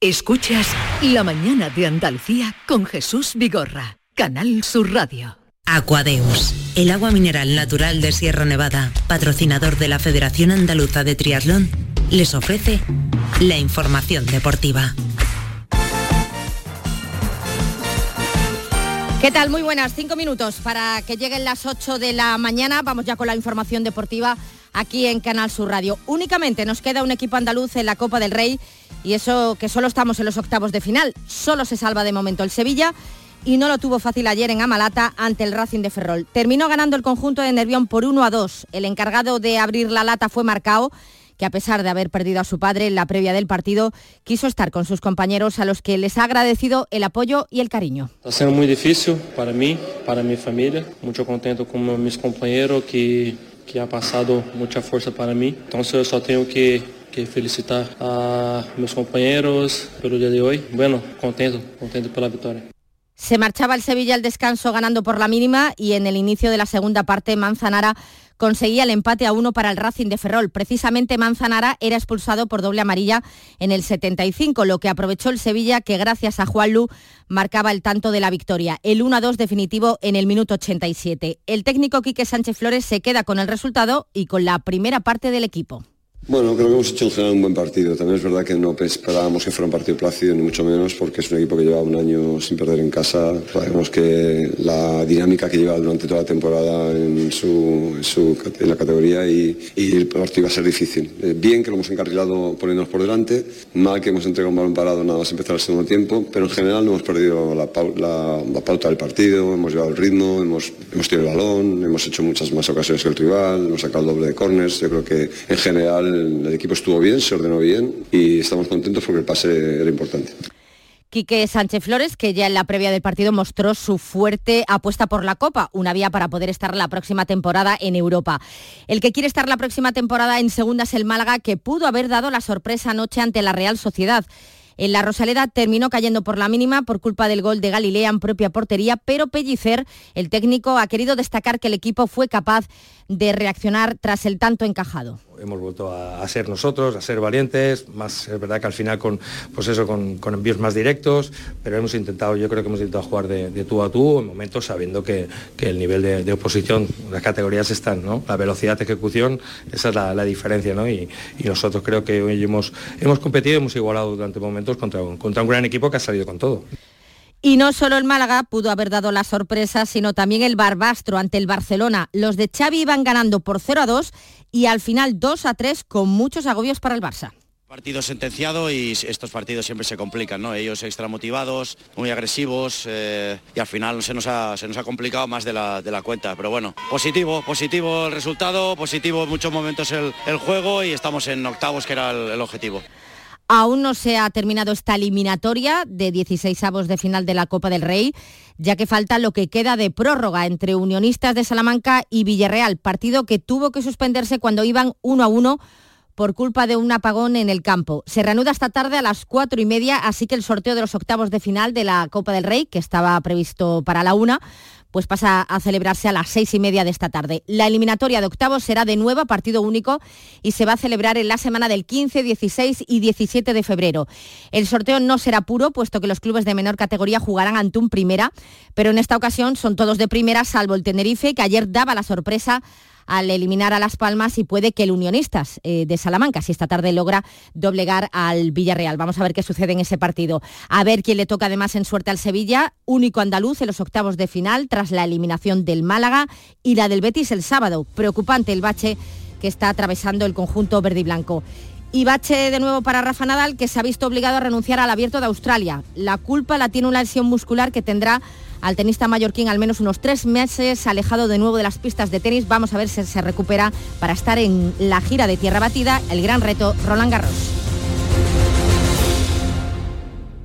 Escuchas La mañana de Andalucía con Jesús Vigorra, Canal Sur Radio. Aquadeus, el agua mineral natural de Sierra Nevada, patrocinador de la Federación Andaluza de Triatlón, les ofrece la información deportiva. ¿Qué tal? Muy buenas, cinco minutos para que lleguen las 8 de la mañana. Vamos ya con la información deportiva aquí en Canal Sur Radio. Únicamente nos queda un equipo andaluz en la Copa del Rey y eso que solo estamos en los octavos de final. Solo se salva de momento el Sevilla y no lo tuvo fácil ayer en Amalata ante el Racing de Ferrol. Terminó ganando el conjunto de Nervión por 1 a 2. El encargado de abrir la lata fue Marcao que a pesar de haber perdido a su padre en la previa del partido, quiso estar con sus compañeros a los que les ha agradecido el apoyo y el cariño. Está siendo muy difícil para mí, para mi familia, mucho contento con mis compañeros que, que ha pasado mucha fuerza para mí. Entonces yo solo tengo que, que felicitar a mis compañeros el día de hoy. Bueno, contento, contento por la victoria. Se marchaba el Sevilla al descanso ganando por la mínima y en el inicio de la segunda parte Manzanara conseguía el empate a uno para el Racing de Ferrol. Precisamente Manzanara era expulsado por doble amarilla en el 75, lo que aprovechó el Sevilla que gracias a Juan Lu marcaba el tanto de la victoria. El 1-2 definitivo en el minuto 87. El técnico Quique Sánchez Flores se queda con el resultado y con la primera parte del equipo. Bueno, creo que hemos hecho en general un buen partido. También es verdad que no esperábamos que fuera un partido plácido, ni mucho menos, porque es un equipo que lleva un año sin perder en casa. Sabemos que la dinámica que lleva durante toda la temporada en, su, en, la categoría y, el partido va a ser difícil. Eh, bien que lo hemos encarrilado poniéndonos por delante, mal que hemos entregado un balón parado nada más empezar el segundo tiempo, pero en general no hemos perdido la, pauta del partido, hemos llevado el ritmo, hemos, hemos tenido el balón, hemos hecho muchas más ocasiones que el rival, hemos sacado el doble de corners. Yo creo que en general el, equipo estuvo bien, se ordenó bien y estamos contentos porque el pase era importante. Quique Sánchez Flores, que ya en la previa del partido mostró su fuerte apuesta por la Copa, una vía para poder estar la próxima temporada en Europa. El que quiere estar la próxima temporada en segunda es el Málaga, que pudo haber dado la sorpresa anoche ante la Real Sociedad. En la Rosaleda terminó cayendo por la mínima por culpa del gol de Galilea en propia portería, pero Pellicer, el técnico, ha querido destacar que el equipo fue capaz de reaccionar tras el tanto encajado hemos vuelto a, ser nosotros, a ser valientes, más es verdad que al final con, pues eso, con, envíos más directos, pero hemos intentado, yo creo que hemos intentado jugar de, tú a tú en momentos sabiendo que, el nivel de, oposición, las categorías están, ¿no? La velocidad de ejecución, esa es la, diferencia, ¿no? Y, nosotros creo que hoy hemos, hemos competido, hemos igualado durante momentos contra, contra un gran equipo que ha salido con todo. Y no solo el Málaga pudo haber dado la sorpresa, sino también el Barbastro ante el Barcelona. Los de Xavi iban ganando por 0 a 2 y al final 2 a 3 con muchos agobios para el Barça. Partido sentenciado y estos partidos siempre se complican, ¿no? Ellos extra motivados, muy agresivos eh, y al final se nos, ha, complicado más de la, cuenta. Pero bueno, positivo, positivo el resultado, positivo en muchos momentos el, juego y estamos en octavos que era el objetivo. Aún no se ha terminado esta eliminatoria de 16 avos de final de la Copa del Rey, ya que falta lo que queda de prórroga entre Unionistas de Salamanca y Villarreal, partido que tuvo que suspenderse cuando iban uno a uno por culpa de un apagón en el campo. Se reanuda esta tarde a las cuatro y media, así que el sorteo de los octavos de final de la Copa del Rey, que estaba previsto para la una, pues pasa a celebrarse a las seis y media de esta tarde. La eliminatoria de octavos será de nuevo partido único y se va a celebrar en la semana del 15, 16 y 17 de febrero. El sorteo no será puro, puesto que los clubes de menor categoría jugarán ante un primera, pero en esta ocasión son todos de primera, salvo el Tenerife, que ayer daba la sorpresa al eliminar a Las Palmas y puede que el Unionistas eh, de Salamanca, si esta tarde logra doblegar al Villarreal. Vamos a ver qué sucede en ese partido. A ver quién le toca además en suerte al Sevilla, único andaluz en los octavos de final tras la eliminación del Málaga y la del Betis el sábado. Preocupante el bache que está atravesando el conjunto verde y blanco. Y bache de nuevo para Rafa Nadal, que se ha visto obligado a renunciar al abierto de Australia. La culpa la tiene una lesión muscular que tendrá al tenista mallorquín al menos unos tres meses alejado de nuevo de las pistas de tenis. Vamos a ver si se recupera para estar en la gira de tierra batida, el gran reto Roland Garros.